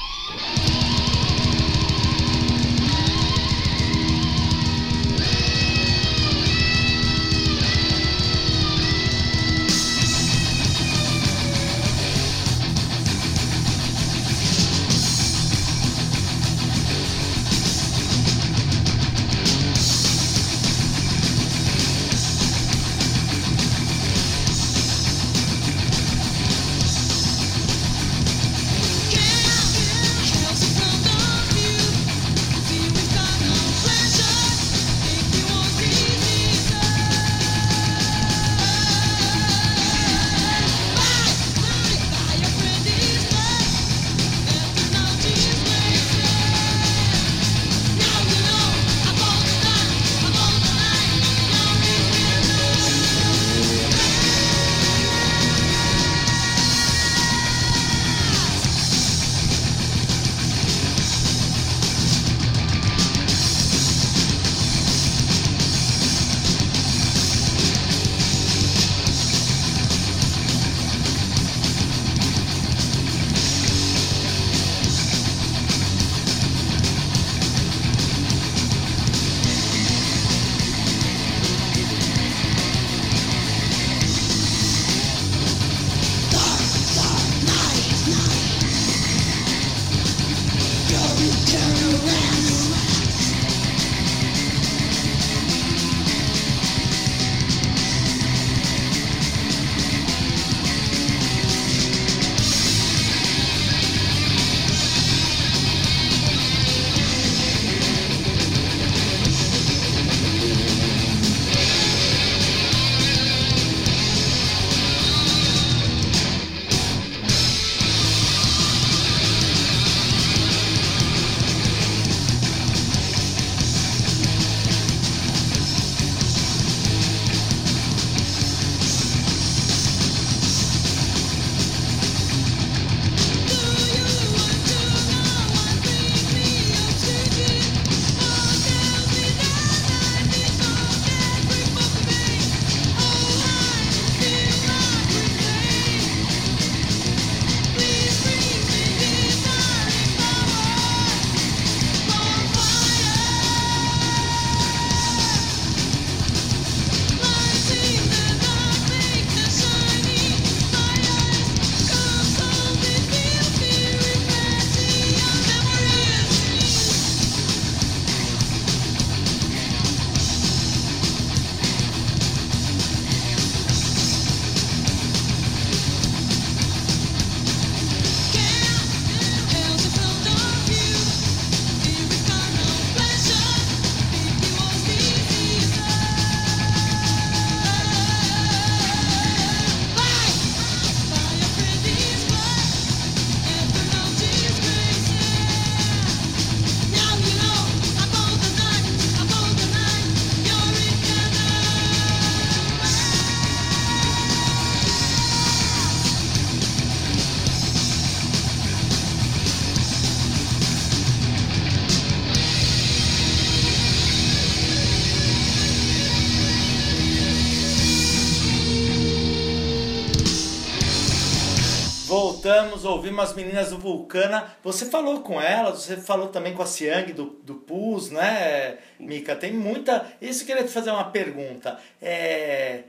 Ouvimos as meninas do Vulcana. Você falou com elas, você falou também com a Siang do, do PUS, né, Mica? Tem muita. Isso eu queria te fazer uma pergunta. É...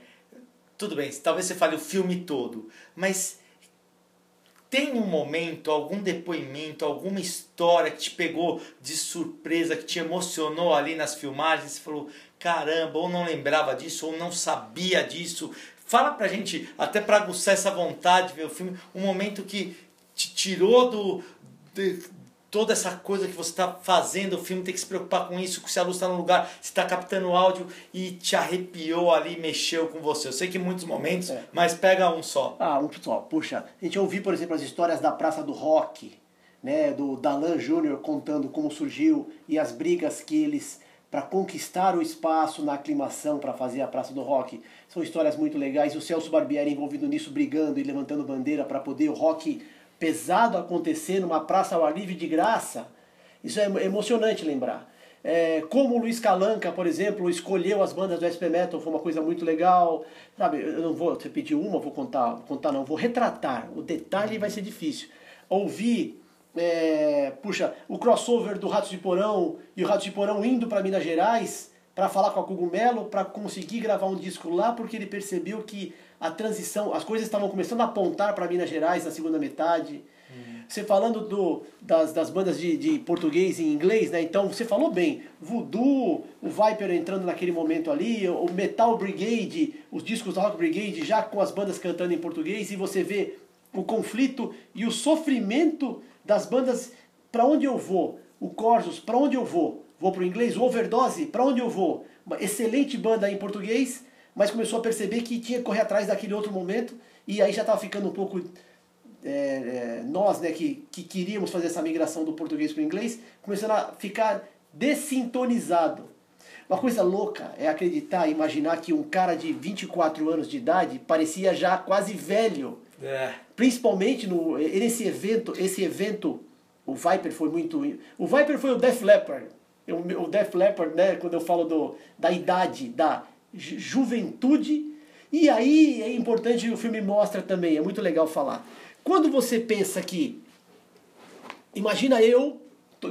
Tudo bem, talvez você fale o filme todo, mas tem um momento, algum depoimento, alguma história que te pegou de surpresa, que te emocionou ali nas filmagens? Você falou, caramba, ou não lembrava disso, ou não sabia disso. Fala pra gente, até pra aguçar essa vontade de ver o filme, um momento que te tirou do. De, toda essa coisa que você está fazendo, o filme tem que se preocupar com isso, se a luz está no lugar, se está captando áudio e te arrepiou ali, mexeu com você. Eu sei que em muitos momentos, é. mas pega um só. Ah, um só. Puxa, a gente ouviu, por exemplo, as histórias da Praça do Rock, né, do Dalan Júnior contando como surgiu e as brigas que eles para conquistar o espaço na aclimação para fazer a Praça do Rock. São histórias muito legais. O Celso Barbieri envolvido nisso, brigando e levantando bandeira para poder o rock pesado acontecer numa praça ao ar livre de graça. Isso é emocionante lembrar. É, como o Luiz Calanca, por exemplo, escolheu as bandas do SP Metal, foi uma coisa muito legal. Sabe, eu não vou repetir uma, vou contar, contar não, vou retratar. O detalhe vai ser difícil. Ouvir é, puxa, o crossover do Ratos de Porão e o Ratos de Porão indo para Minas Gerais para falar com a Cogumelo, para conseguir gravar um disco lá, porque ele percebeu que a transição, as coisas estavam começando a apontar para Minas Gerais na segunda metade. Você falando do, das, das bandas de, de português e inglês, né? Então você falou bem, Voodoo, o Viper entrando naquele momento ali, o Metal Brigade, os discos da Rock Brigade já com as bandas cantando em português, e você vê o conflito e o sofrimento das bandas para onde eu vou. O Corsos, para onde eu vou? Vou para o inglês? O Overdose, para onde eu vou? Uma excelente banda em português, mas começou a perceber que tinha que correr atrás daquele outro momento e aí já estava ficando um pouco é, é, nós, né, que, que queríamos fazer essa migração do português para o inglês, começando a ficar dessintonizado. Uma coisa louca é acreditar, imaginar que um cara de 24 anos de idade parecia já quase velho. É. Principalmente no, nesse evento, esse evento, o Viper foi muito. O Viper foi o Def Leppard. O Def Leppard, né, quando eu falo do, da idade, da juventude. E aí é importante, o filme mostra também, é muito legal falar. Quando você pensa que. Imagina eu,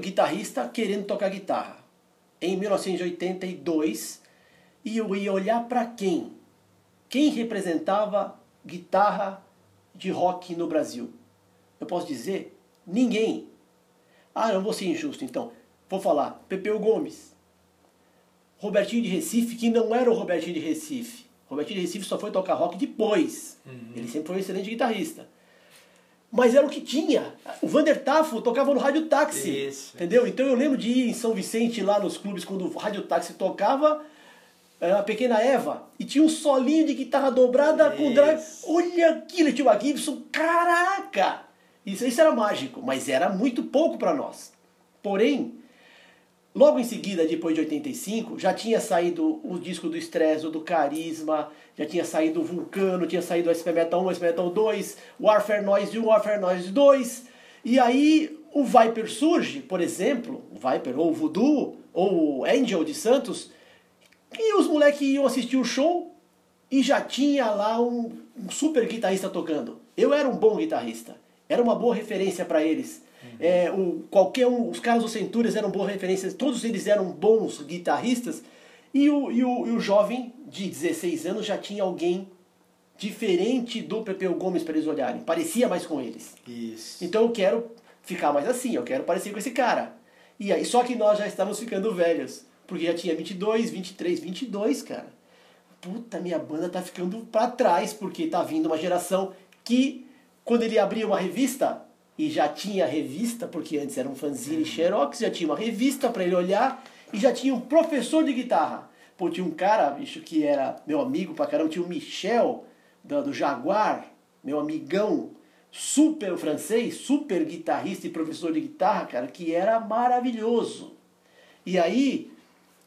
guitarrista, querendo tocar guitarra. Em 1982, e eu ia olhar para quem? Quem representava guitarra de rock no Brasil? Eu posso dizer ninguém. Ah, não vou ser injusto, então. Vou falar Pepeu Gomes, Robertinho de Recife, que não era o Robertinho de Recife. Robertinho de Recife só foi tocar rock depois. Uhum. Ele sempre foi um excelente guitarrista. Mas era o que tinha. O Vander Tafo tocava no Rádio Táxi. Isso, entendeu? Então eu lembro de ir em São Vicente lá nos clubes quando o Rádio Táxi tocava a pequena Eva e tinha um solinho de guitarra dobrada isso. com drive. Olha aquilo, tinha uma Gibson, caraca! Isso, isso era mágico, mas era muito pouco para nós. Porém, logo em seguida, depois de 85, já tinha saído o disco do Stress, do Carisma, já tinha saído o Vulcano, tinha saído o SP Metal 1, o SP Metal 2, Warfare Noise 1, Warfare Noise 2. E aí o Viper surge, por exemplo, o Viper ou o Voodoo ou o Angel de Santos, e os moleques iam assistir o show e já tinha lá um, um, super guitarrista tocando. Eu era um bom guitarrista. Era uma boa referência para eles. É, o, qualquer um, os caras do Centúrias eram boas referências, todos eles eram bons guitarristas. E o, e o, e o jovem de 16 anos já tinha alguém diferente do Pepeu Gomes para eles olharem. Parecia mais com eles. Isso. Então eu quero ficar mais assim, eu quero parecer com esse cara. E aí, só que nós já estamos ficando velhos. Porque já tinha 22, 23, 22, cara. Puta, minha banda tá ficando para trás, porque tá vindo uma geração que, quando ele abria uma revista, e já tinha revista, porque antes era um fanzine Xerox, já tinha uma revista para ele olhar, e já tinha um professor de guitarra. Pô, tinha um cara, bicho, que era meu amigo pra caramba, tinha o Michel, do, do Jaguar, meu amigão, super francês, super guitarrista e professor de guitarra, cara, que era maravilhoso. E aí,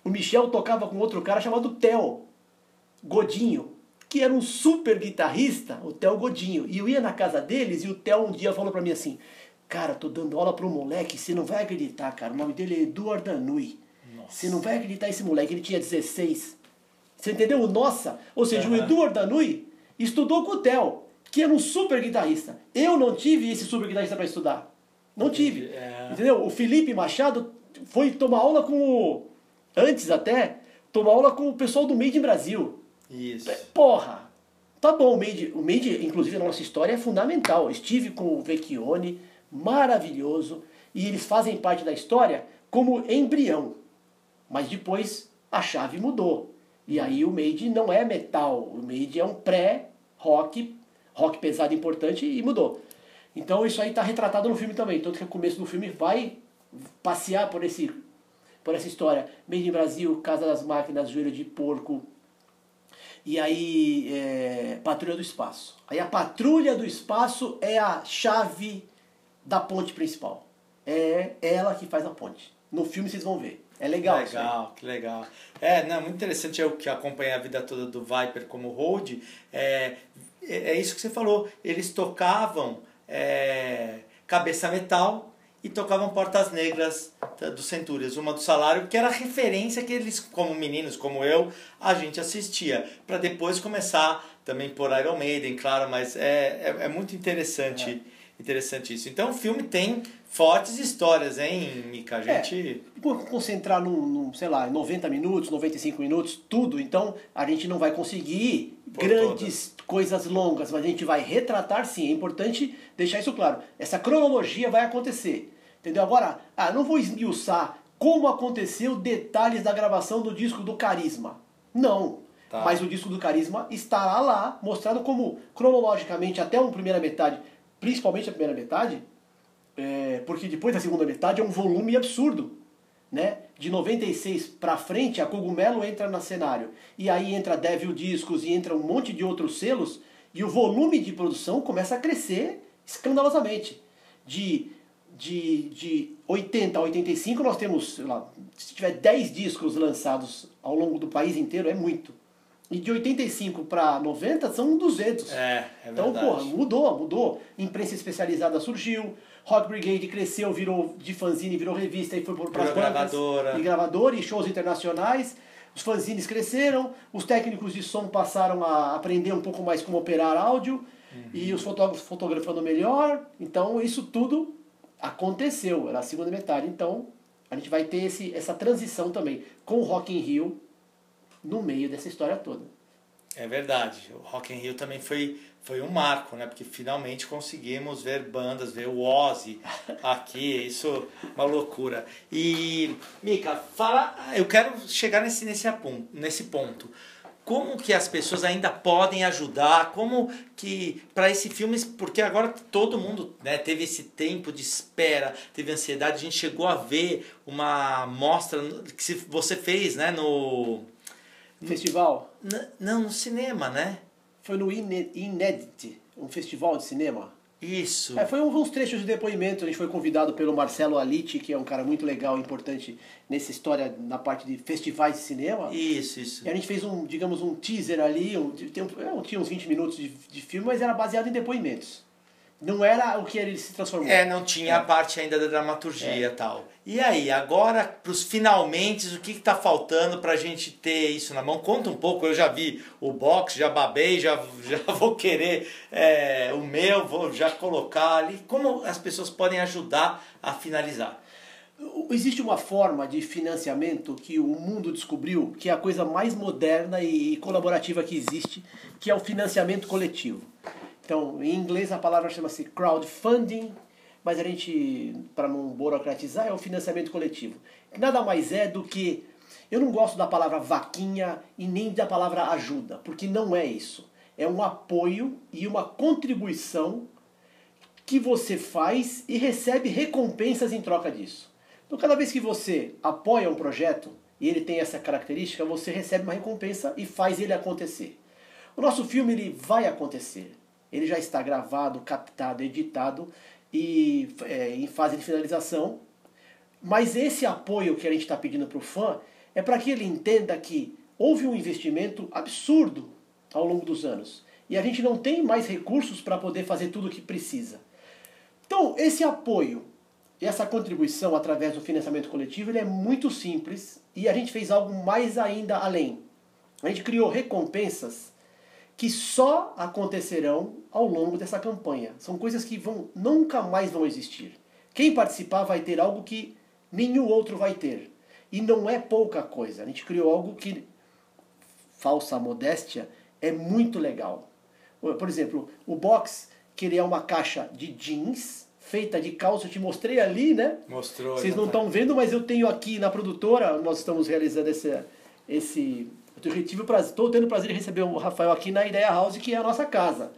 o Michel tocava com outro cara chamado Theo Godinho, que era um super guitarrista, o Theo Godinho. E eu ia na casa deles e o Theo um dia falou para mim assim: Cara, tô dando aula pro moleque, você não vai acreditar, cara. O nome dele é Eduardo Danui. Você não vai acreditar esse moleque, ele tinha 16. Você entendeu? O nossa. Ou seja, uhum. o Eduardo Danui estudou com o Theo. que era um super guitarrista. Eu não tive esse super guitarrista para estudar. Não tive. É. Entendeu? O Felipe Machado foi tomar aula com o. Antes até, tomar aula com o pessoal do Made in Brasil. Isso. Porra! Tá bom, o Made, o Made, inclusive na nossa história, é fundamental. Estive com o Vecchione, maravilhoso, e eles fazem parte da história como embrião. Mas depois a chave mudou. E aí o Made não é metal, o Made é um pré-rock, rock pesado importante e mudou. Então isso aí está retratado no filme também. Tanto que o começo do filme vai passear por esse por essa história. Made in Brasil, Casa das Máquinas, Joelho de Porco. E aí, é, Patrulha do Espaço. Aí a Patrulha do Espaço é a chave da ponte principal. É ela que faz a ponte. No filme vocês vão ver. É legal. Legal, que legal. É, não, muito interessante eu que acompanhei a vida toda do Viper como hold. É, é é isso que você falou. Eles tocavam é, Cabeça Metal e tocavam Portas Negras da- do Centúrias, uma do Salário, que era a referência que eles, como meninos, como eu, a gente assistia. Para depois começar também por Iron Maiden, claro, mas é, é, é muito interessante, interessante isso. Então o filme tem fortes histórias, hein, Mika? A É. gente. Por concentrar num, num, sei lá, 90 minutos, 95 minutos, tudo, então a gente não vai conseguir Por grandes coisas longas, mas a gente vai retratar sim. É importante deixar isso claro. Essa cronologia vai acontecer. Entendeu? Agora, ah, não vou esmiuçar como aconteceu detalhes da gravação do disco do Carisma. Não. Tá. Mas o disco do Carisma estará lá, mostrado como cronologicamente até uma primeira metade, principalmente a primeira metade, é, porque depois da segunda metade é um volume absurdo. Né? De 96 pra frente, a Cogumelo entra no cenário. E aí entra Devil Discos e entra um monte de outros selos. E o volume de produção começa a crescer escandalosamente. De, de, de 80 a 85, nós temos, lá, se tiver 10 discos lançados ao longo do país inteiro, é muito. E de 85 para 90 são 200. É, é Então, verdade. porra, mudou, mudou. Imprensa especializada surgiu, Rock Brigade cresceu, virou de fanzine, virou revista e foi para as gravadora. E gravadora e shows internacionais. Os fanzines cresceram, os técnicos de som passaram a aprender um pouco mais como operar áudio e os fotógrafos fotografando melhor. Então, isso tudo aconteceu, era a segunda metade. Então, a gente vai ter esse, essa transição também com o Rock in Rio no meio dessa história toda. É verdade. O Rock in Rio também foi, foi um marco, né? Porque finalmente conseguimos ver bandas, ver o Ozzy aqui. Isso é uma loucura. E, Mika, fala... Eu quero chegar nesse, nesse, nesse ponto. Como que as pessoas ainda podem ajudar? Como que para esse filme, porque agora todo mundo né, teve esse tempo de espera, teve ansiedade, a gente chegou a ver uma mostra que você fez, né, no Festival N- não, no cinema, né? Foi no Inédit, um festival de cinema. Isso. É, foi uns trechos de depoimento. A gente foi convidado pelo Marcelo Alite, que é um cara muito legal e importante nessa história, na parte de festivais de cinema. Isso, isso. E a gente fez um, digamos, um teaser ali, um, tem um- é, tinha uns 20 minutos de, de filme, mas era baseado em depoimentos. Não era o que ele se transformou. É, não tinha a parte ainda da dramaturgia e tal. E aí, agora, pros finalmente, o que, que tá faltando pra gente ter isso na mão? Conta um pouco, eu já vi o box, já babei, já, já vou querer é, o meu, vou já colocar ali. Como as pessoas podem ajudar a finalizar? Existe uma forma de financiamento que o mundo descobriu, que é a coisa mais moderna e colaborativa que existe, que é o financiamento coletivo. Então, em inglês a palavra chama-se crowdfunding, mas a gente, para não burocratizar, é o financiamento coletivo. Que nada mais é do que. Eu não gosto da palavra vaquinha e nem da palavra ajuda, porque não é isso. É um apoio e uma contribuição que você faz e recebe recompensas em troca disso. Então, cada vez que você apoia um projeto e ele tem essa característica, você recebe uma recompensa e faz ele acontecer. O nosso filme ele vai acontecer. Ele já está gravado, captado, editado e é, em fase de finalização. Mas esse apoio que a gente está pedindo para o fã é para que ele entenda que houve um investimento absurdo ao longo dos anos. E a gente não tem mais recursos para poder fazer tudo o que precisa. Então, esse apoio e essa contribuição através do financiamento coletivo ele é muito simples e a gente fez algo mais ainda além. A gente criou recompensas que só acontecerão ao longo dessa campanha. São coisas que vão nunca mais vão existir. Quem participar vai ter algo que nenhum outro vai ter. E não é pouca coisa. A gente criou algo que, falsa modéstia, é muito legal. Por exemplo, o box queria uma caixa de jeans feita de calça, eu te mostrei ali, né? Mostrou. Vocês não estão vendo, mas eu tenho aqui na produtora, nós estamos realizando esse, esse eu tive estou tendo o prazer de receber o Rafael aqui na Ideia House, que é a nossa casa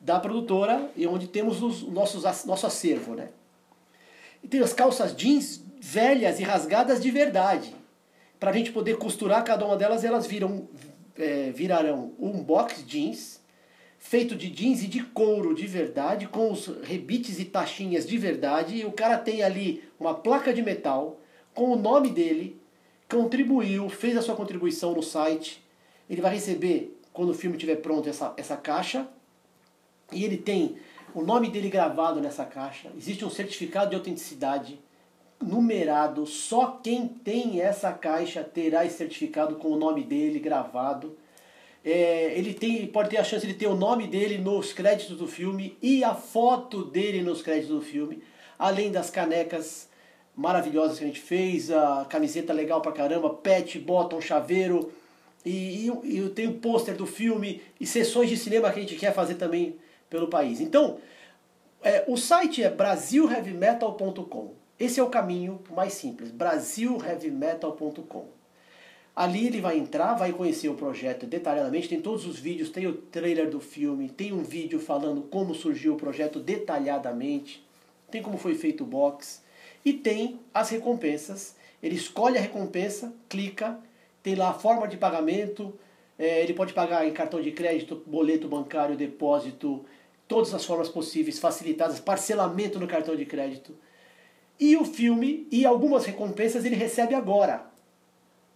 da produtora e onde temos os nossos nosso acervo, né? E tem as calças jeans velhas e rasgadas de verdade. Para a gente poder costurar cada uma delas, elas viram, é, virarão um box jeans feito de jeans e de couro de verdade, com os rebites e taxinhas de verdade. E o cara tem ali uma placa de metal com o nome dele, contribuiu, fez a sua contribuição no site. Ele vai receber, quando o filme estiver pronto, essa, essa caixa. E ele tem o nome dele gravado nessa caixa. Existe um certificado de autenticidade numerado. Só quem tem essa caixa terá esse certificado com o nome dele gravado. É, ele tem, pode ter a chance de ter o nome dele nos créditos do filme e a foto dele nos créditos do filme, além das canecas maravilhosas que a gente fez, a camiseta legal pra caramba, pet, bottom, chaveiro, e, e, e tem o pôster do filme e sessões de cinema que a gente quer fazer também pelo país. Então, é, o site é brasilheavymetal.com. Esse é o caminho mais simples, brasilheavymetal.com. Ali ele vai entrar, vai conhecer o projeto detalhadamente, tem todos os vídeos, tem o trailer do filme, tem um vídeo falando como surgiu o projeto detalhadamente, tem como foi feito o box, e tem as recompensas. Ele escolhe a recompensa, clica, tem lá a forma de pagamento. É, ele pode pagar em cartão de crédito, boleto bancário, depósito, todas as formas possíveis, facilitadas, parcelamento no cartão de crédito. E o filme e algumas recompensas ele recebe agora.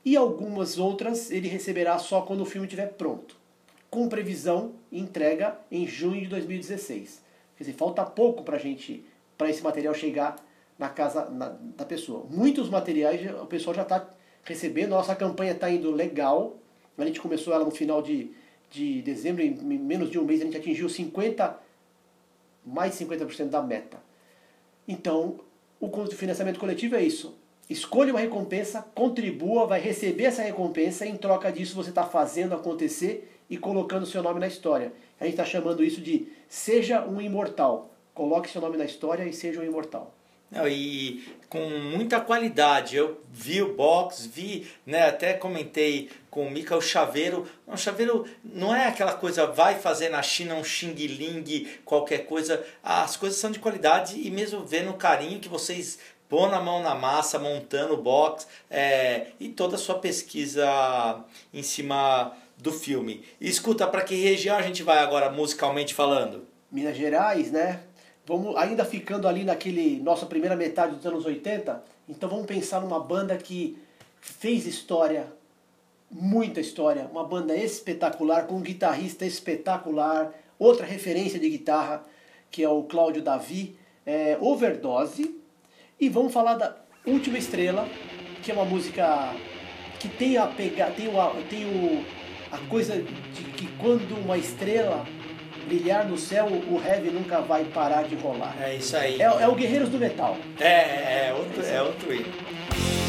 E algumas outras ele receberá só quando o filme estiver pronto. Com previsão entrega em junho de 2016. Quer dizer, falta pouco para gente, para esse material chegar na casa na, da pessoa. Muitos materiais o pessoal já está recebendo, nossa campanha está indo legal. A gente começou ela no final de, de dezembro, em menos de um mês a gente atingiu 50, mais de 50% da meta. Então, o financiamento coletivo é isso. Escolha uma recompensa, contribua, vai receber essa recompensa e em troca disso você está fazendo acontecer e colocando seu nome na história. A gente está chamando isso de seja um imortal. Coloque seu nome na história e seja um imortal. Não, e com muita qualidade. Eu vi o box, vi, né, até comentei com o Mika o chaveiro. O chaveiro não é aquela coisa, vai fazer na China um xing ling, qualquer coisa. As coisas são de qualidade e mesmo vendo o carinho que vocês pôr na mão na massa, montando o box é, e toda a sua pesquisa em cima do filme. E escuta, para que região a gente vai agora musicalmente falando? Minas Gerais, né? Vamos ainda ficando ali naquele nossa primeira metade dos anos 80, então vamos pensar numa banda que fez história, muita história, uma banda espetacular com um guitarrista espetacular, outra referência de guitarra que é o Cláudio Davi, é, Overdose, e vamos falar da Última Estrela, que é uma música que tem a pegar, tem, o, tem o, a coisa de que quando uma estrela brilhar no céu, o heavy nunca vai parar de rolar. É isso aí. É, é o Guerreiros do Metal. É, é, é outro, é outro hino.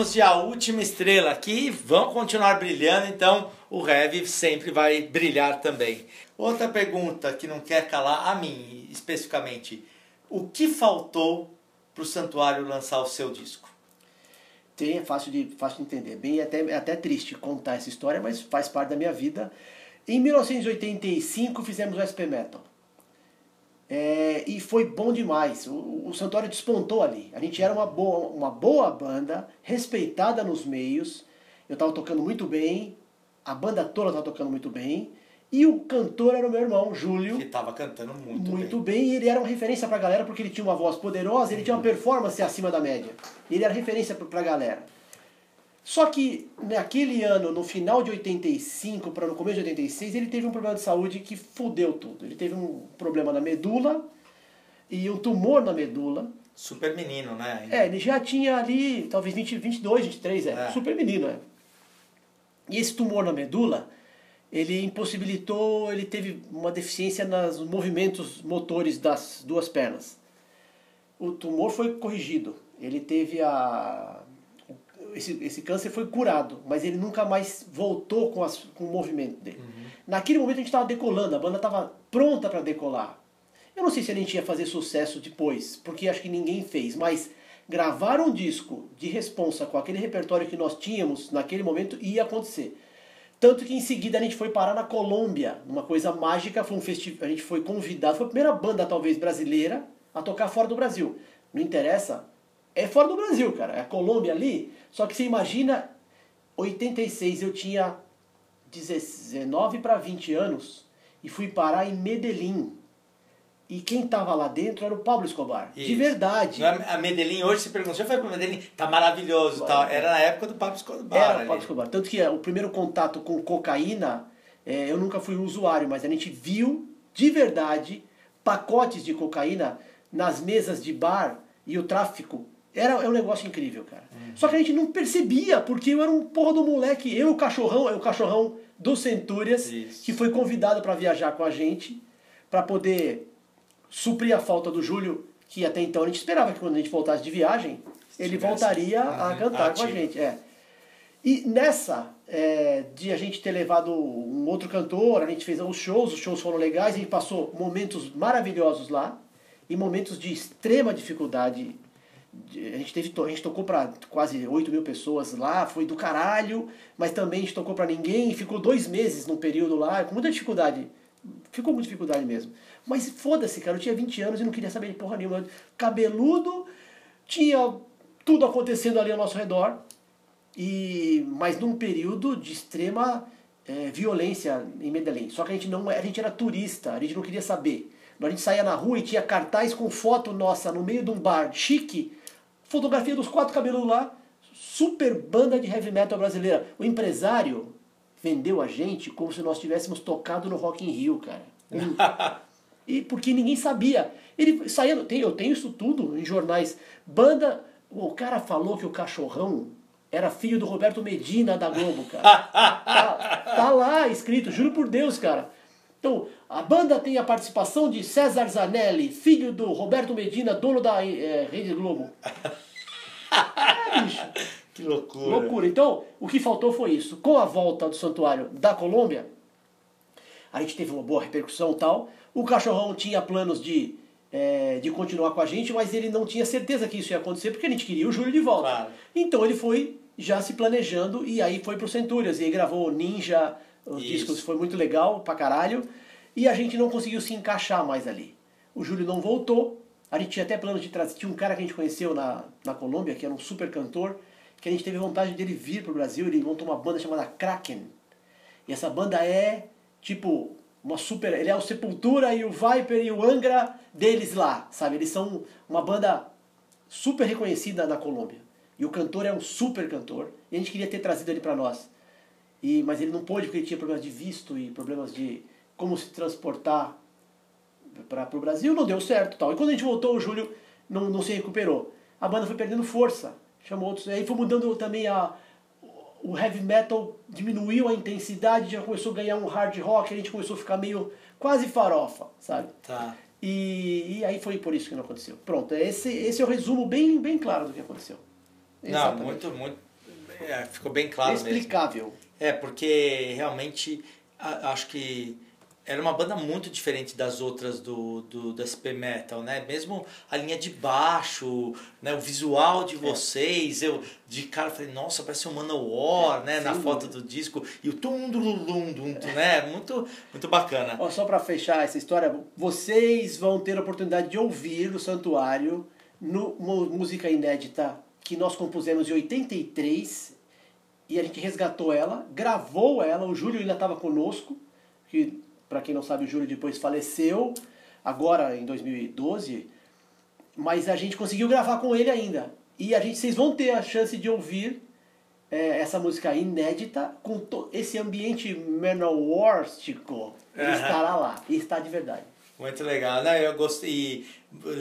Voltamos de A Última Estrela aqui. Vão continuar brilhando, então o Rev sempre vai brilhar também. Outra pergunta que não quer calar, a mim especificamente. O que faltou para o Santuário lançar o seu disco? Tem, é fácil de, fácil de entender. Bem, é até, é até triste contar essa história, mas faz parte da minha vida. Em 1985 fizemos o SP Metal. É, e foi bom demais. O, o Santuário despontou ali. A gente era uma boa, uma boa banda, respeitada nos meios. Eu estava tocando muito bem, a banda toda estava tocando muito bem. E o cantor era o meu irmão, Júlio. Que estava cantando muito, muito bem. bem. E ele era uma referência pra galera porque ele tinha uma voz poderosa, ele tinha uma performance acima da média. Ele era referência pra galera. Só que naquele ano, no final de 85 para no começo de 86, ele teve um problema de saúde que fudeu tudo. Ele teve um problema na medula e um tumor na medula. Super menino, né? É, ele já tinha ali, talvez 20, 22, 23, é. é. Super menino, é. E esse tumor na medula, ele impossibilitou, ele teve uma deficiência nos movimentos motores das duas pernas. O tumor foi corrigido. Ele teve a esse, esse câncer foi curado, mas ele nunca mais voltou com, as, com o movimento dele. Uhum. Naquele momento a gente estava decolando, a banda estava pronta para decolar. Eu não sei se a gente ia fazer sucesso depois, porque acho que ninguém fez, mas gravar um disco de responsa com aquele repertório que nós tínhamos naquele momento ia acontecer. Tanto que em seguida a gente foi parar na Colômbia, uma coisa mágica, foi um festival, a gente foi convidado, foi a primeira banda talvez brasileira a tocar fora do Brasil. Não interessa, é fora do Brasil, cara. É a Colômbia ali. Só que você imagina, 86 eu tinha 19 para 20 anos e fui parar em Medellín. E quem tava lá dentro era o Pablo Escobar. Isso. De verdade. A Medellín hoje se pergunta, você foi para Medellín? Tá maravilhoso. Tá. Era na época do Pablo Escobar. Era o Pablo Escobar. Tanto que é, o primeiro contato com cocaína, é, eu nunca fui usuário, mas a gente viu de verdade pacotes de cocaína nas mesas de bar e o tráfico era, é um negócio incrível, cara. Uhum. Só que a gente não percebia, porque eu era um porra do moleque. Eu, o cachorrão, é o cachorrão do Centúrias, Isso. que foi convidado para viajar com a gente, para poder suprir a falta do Júlio, que até então a gente esperava que quando a gente voltasse de viagem, ele voltaria uhum. a cantar com a gente. É. E nessa, é, de a gente ter levado um outro cantor, a gente fez os shows, os shows foram legais, a gente passou momentos maravilhosos lá, e momentos de extrema dificuldade a gente, teve, a gente tocou para quase 8 mil pessoas lá, foi do caralho, mas também a gente tocou para ninguém, ficou dois meses num período lá, com muita dificuldade. Ficou com dificuldade mesmo. Mas foda-se, cara, eu tinha 20 anos e não queria saber de porra nenhuma. Cabeludo, tinha tudo acontecendo ali ao nosso redor, e mas num período de extrema é, violência em Medellín. Só que a gente não a gente era turista, a gente não queria saber. A gente saía na rua e tinha cartaz com foto nossa no meio de um bar chique, fotografia dos quatro cabelos lá, super banda de heavy metal brasileira. O empresário vendeu a gente como se nós tivéssemos tocado no Rock in Rio, cara. e porque ninguém sabia. Ele saía, eu tenho isso tudo em jornais. Banda, o cara falou que o cachorrão era filho do Roberto Medina da Globo, cara. tá, tá lá escrito, juro por Deus, cara. Então, a banda tem a participação de César Zanelli, filho do Roberto Medina, dono da é, Rede Globo. É, bicho. Que loucura. Loucura. Então, o que faltou foi isso. Com a volta do santuário da Colômbia, a gente teve uma boa repercussão e tal. O cachorrão tinha planos de, é, de continuar com a gente, mas ele não tinha certeza que isso ia acontecer, porque a gente queria o Júlio de volta. Claro. Então ele foi já se planejando e aí foi pro Centúrias. E aí gravou Ninja, os Isso. discos foi muito legal pra caralho. E a gente não conseguiu se encaixar mais ali. O Júlio não voltou. A gente tinha até plano de trazer. Tinha um cara que a gente conheceu na, na Colômbia, que era um super cantor, que a gente teve vontade dele vir pro Brasil. Ele montou uma banda chamada Kraken. E essa banda é tipo uma super. Ele é o Sepultura e o Viper e o Angra deles lá, sabe? Eles são uma banda super reconhecida na Colômbia. E o cantor é um super cantor. E a gente queria ter trazido ele para nós. E, mas ele não pôde porque ele tinha problemas de visto e problemas de como se transportar para o Brasil, não deu certo. tal. E quando a gente voltou, o Júlio não, não se recuperou. A banda foi perdendo força, chamou outros. Aí foi mudando também a. O heavy metal diminuiu a intensidade, já começou a ganhar um hard rock, a gente começou a ficar meio quase farofa, sabe? Tá. E, e aí foi por isso que não aconteceu. Pronto, esse, esse é o resumo bem, bem claro do que aconteceu. Não, muito, muito. É, ficou bem claro Explicável. mesmo. É, porque realmente a, acho que era uma banda muito diferente das outras do, do, do SP Metal, né? Mesmo a linha de baixo, né? o visual de é. vocês, é. eu de cara falei, nossa, parece um Manowar, é, né? Na foto do disco, e o tum dum dum né? Muito, muito bacana. Ó, só para fechar essa história, vocês vão ter a oportunidade de ouvir o Santuário no música inédita que nós compusemos em 83 e a gente resgatou ela, gravou ela, o Júlio ainda estava conosco, que para quem não sabe, o Júlio depois faleceu, agora em 2012, mas a gente conseguiu gravar com ele ainda. E a gente, vocês vão ter a chance de ouvir é, essa música inédita com esse ambiente menowarstico. Ele estará lá, e está de verdade. Muito legal. Não, eu gostei.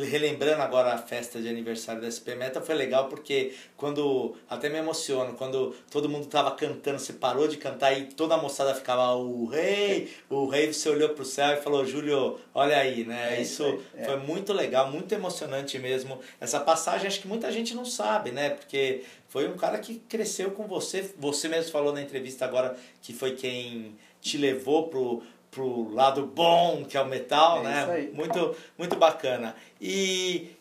Relembrando agora a festa de aniversário da SP Meta, foi legal porque quando. Até me emociono, quando todo mundo tava cantando, você parou de cantar e toda a moçada ficava o rei, o rei, você olhou pro céu e falou, Júlio, olha aí, né? É, isso é, é. foi muito legal, muito emocionante mesmo. Essa passagem acho que muita gente não sabe, né? Porque foi um cara que cresceu com você. Você mesmo falou na entrevista agora que foi quem te levou pro pro lado bom que é o metal, é né? Muito, muito bacana. E,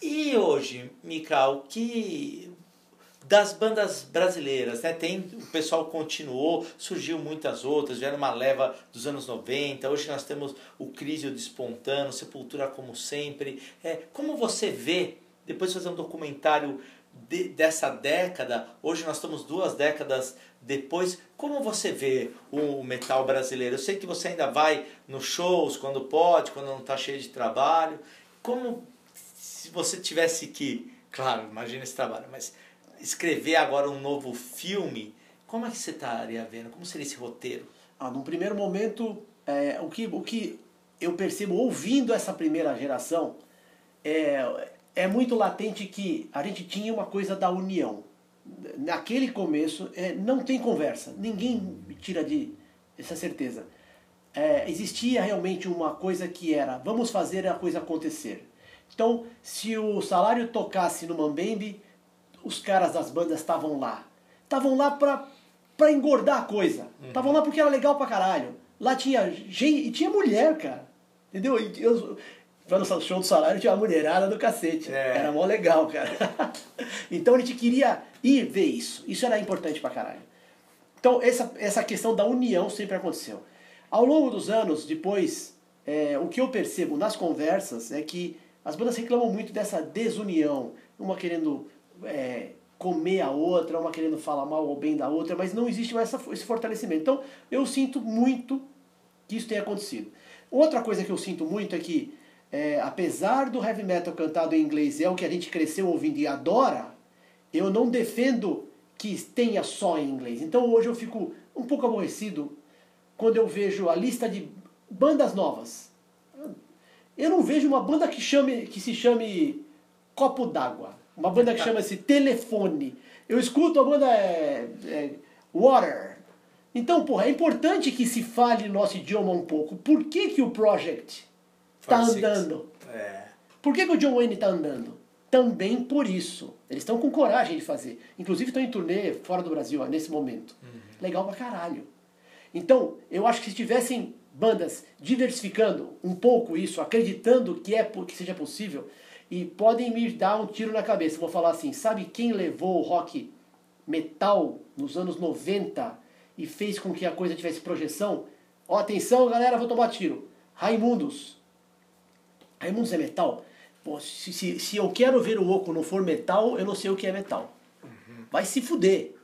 e hoje, Mika, o que das bandas brasileiras, né? Tem, o pessoal continuou, surgiu muitas outras, já era uma leva dos anos 90, hoje nós temos o Crise Despontando, Sepultura como sempre. É, como você vê, depois de fazer um documentário de, dessa década, hoje nós estamos duas décadas depois, como você vê o metal brasileiro? Eu sei que você ainda vai nos shows quando pode, quando não está cheio de trabalho. Como se você tivesse que, claro, imagina esse trabalho, mas escrever agora um novo filme, como é que você estaria vendo? Como seria esse roteiro? Ah, num primeiro momento, é, o, que, o que eu percebo ouvindo essa primeira geração é, é muito latente que a gente tinha uma coisa da união. Naquele começo, é, não tem conversa, ninguém tira de essa certeza. É, existia realmente uma coisa que era, vamos fazer a coisa acontecer. Então, se o salário tocasse no Mambembe, os caras das bandas estavam lá. Estavam lá pra, pra engordar a coisa. Estavam uhum. lá porque era legal pra caralho. Lá tinha gente, e tinha mulher, cara. Entendeu? Eu, Pra no show do salário tinha uma mulherada do cacete. É. Era mó legal, cara. então a gente queria ir ver isso. Isso era importante pra caralho. Então essa, essa questão da união sempre aconteceu. Ao longo dos anos, depois, é, o que eu percebo nas conversas é que as bandas reclamam muito dessa desunião. Uma querendo é, comer a outra, uma querendo falar mal ou bem da outra, mas não existe mais essa, esse fortalecimento. Então eu sinto muito que isso tenha acontecido. Outra coisa que eu sinto muito é que é, apesar do heavy metal cantado em inglês é o que a gente cresceu ouvindo e adora, eu não defendo que tenha só em inglês. Então hoje eu fico um pouco aborrecido quando eu vejo a lista de bandas novas. Eu não vejo uma banda que, chame, que se chame Copo d'Água, uma banda que chama-se Telefone. Eu escuto a banda é, é, Water. Então, porra, é importante que se fale nosso idioma um pouco. Por que, que o Project está andando. É. Por que, que o John Wayne está andando? Também por isso. Eles estão com coragem de fazer. Inclusive estão em turnê fora do Brasil nesse momento. Uhum. Legal pra caralho. Então, eu acho que se tivessem bandas diversificando um pouco isso, acreditando que é que seja possível, e podem me dar um tiro na cabeça. Vou falar assim, sabe quem levou o rock metal nos anos 90 e fez com que a coisa tivesse projeção? Ó, atenção, galera, vou tomar tiro. Raimundos. Raimundos é metal? Pô, se, se, se eu quero ver o oco não for metal, eu não sei o que é metal. Uhum. Vai se fuder.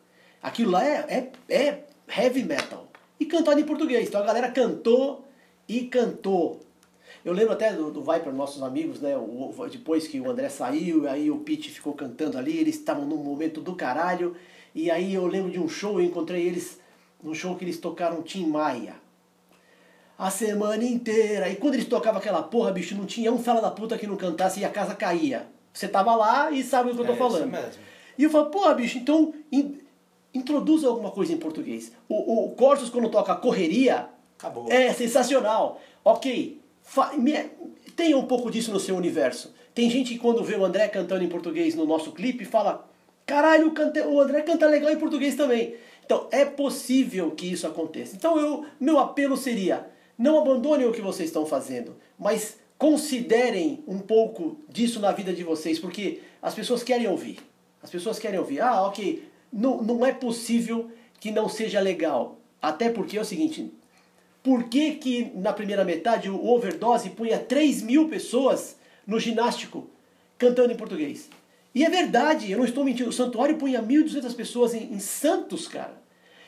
Aquilo lá é, é, é heavy metal. E cantado em português. Então a galera cantou e cantou. Eu lembro até do, do Vai para nossos amigos, né? O, depois que o André saiu, aí o Pete ficou cantando ali, eles estavam num momento do caralho. E aí eu lembro de um show, eu encontrei eles num show que eles tocaram Tim Maia a semana inteira. E quando eles tocavam aquela porra, bicho, não tinha um fala da puta que não cantasse e a casa caía. Você tava lá e sabe o que eu tô é falando. E eu falo, porra, bicho, então in, introduza alguma coisa em português. O, o Corsos, quando toca correria, Acabou. é sensacional. Ok, me, tenha um pouco disso no seu universo. Tem gente que quando vê o André cantando em português no nosso clipe fala, Caralho, o André canta legal em português também. Então, é possível que isso aconteça. Então, eu, meu apelo seria: não abandonem o que vocês estão fazendo, mas considerem um pouco disso na vida de vocês, porque as pessoas querem ouvir. As pessoas querem ouvir. Ah, ok, não, não é possível que não seja legal. Até porque é o seguinte: por que, que na primeira metade o Overdose punha 3 mil pessoas no ginástico cantando em português? E é verdade, eu não estou mentindo. O santuário punha 1.200 pessoas em, em Santos, cara.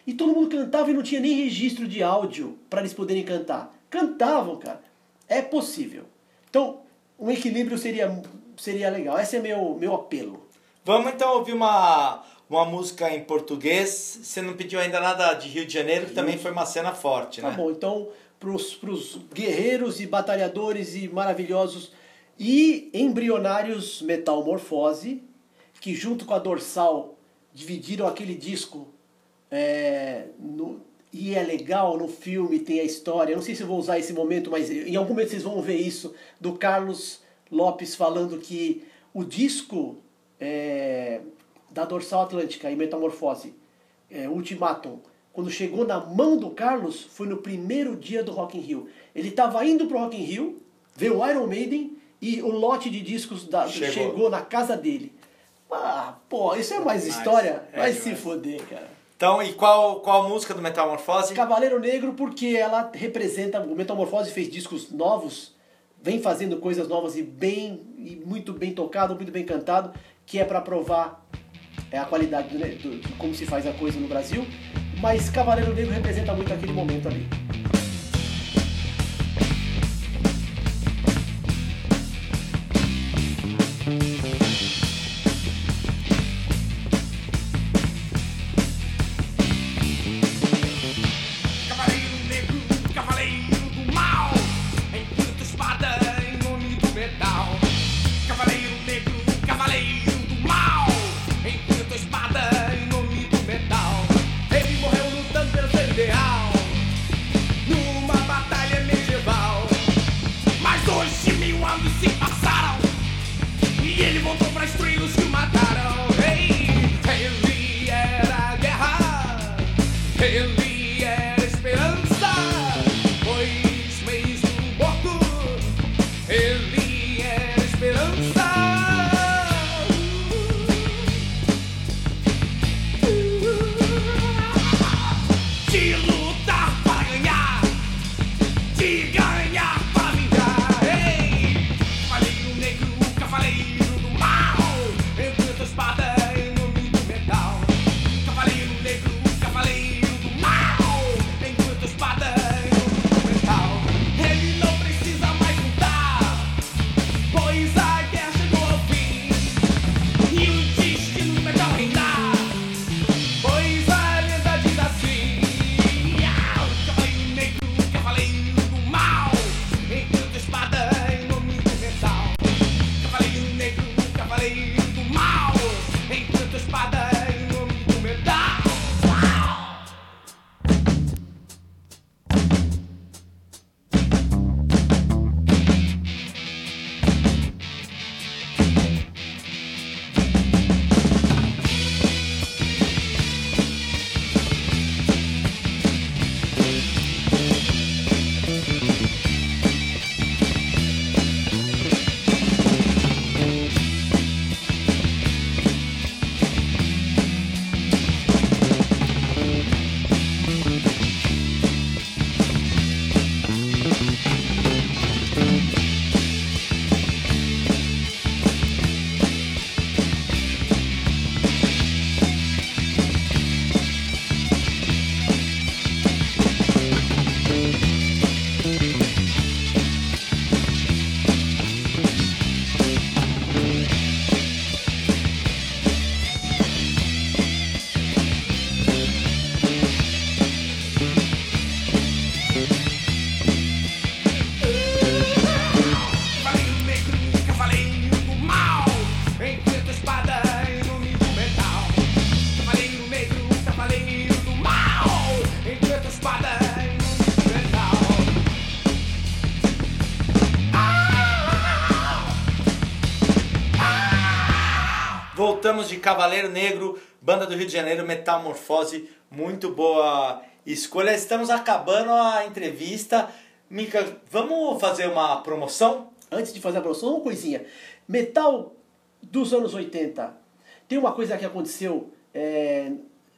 E todo mundo cantava e não tinha nem registro de áudio para eles poderem cantar. Cantavam, cara. É possível. Então, um equilíbrio seria, seria legal. Esse é meu, meu apelo. Vamos então ouvir uma, uma música em português. Você não pediu ainda nada de Rio de Janeiro, que também foi uma cena forte, tá né? Tá bom, então, para os guerreiros e batalhadores e maravilhosos e embrionários Metalmorfose, que junto com a Dorsal dividiram aquele disco. É, no, e é legal no filme, tem a história. Eu não sei se vou usar esse momento, mas em algum momento vocês vão ver isso do Carlos Lopes falando que o disco é, da Dorsal Atlântica e Metamorfose, é, Ultimatum, quando chegou na mão do Carlos, foi no primeiro dia do Rock in Rio. Ele estava indo pro Rock in Rio, ver o Iron Maiden e o lote de discos da, chegou. chegou. na casa dele. Ah, pô, isso é mais história? É Vai se foder, cara. Então, e qual, qual a música do Metamorfose? Cavaleiro Negro, porque ela representa. O Metamorfose fez discos novos, vem fazendo coisas novas e bem e muito bem tocado, muito bem cantado, que é para provar é, a qualidade do, do, de como se faz a coisa no Brasil. Mas Cavaleiro Negro representa muito aquele momento ali. Voltamos de Cavaleiro Negro, banda do Rio de Janeiro, Metamorfose, muito boa escolha. Estamos acabando a entrevista. Mica, vamos fazer uma promoção? Antes de fazer a promoção, uma coisinha. Metal dos anos 80. Tem uma coisa que aconteceu, é,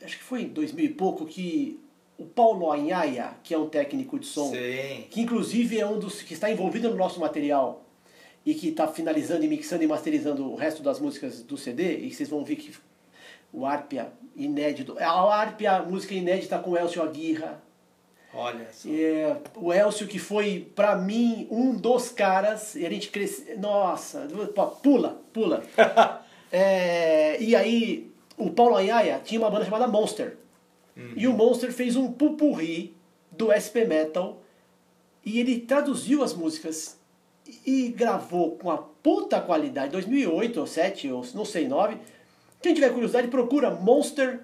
acho que foi em 2000 e pouco, que o Paulo Anhaia, que é um técnico de som, Sim. que inclusive é um dos que está envolvido no nosso material e que está finalizando e mixando e masterizando o resto das músicas do CD, e vocês vão ver que o Arpia inédito, a Arpia, música inédita com o Elcio Aguirre, Olha só. é, o Elcio que foi pra mim um dos caras e a gente cresce nossa pula pula. É, e aí o Paulo Anhaia tinha uma banda chamada Monster. E o Monster fez um pupurri do SP Metal e ele traduziu as músicas e gravou com a puta qualidade 2008 ou 7 ou não sei 9 quem tiver curiosidade procura Monster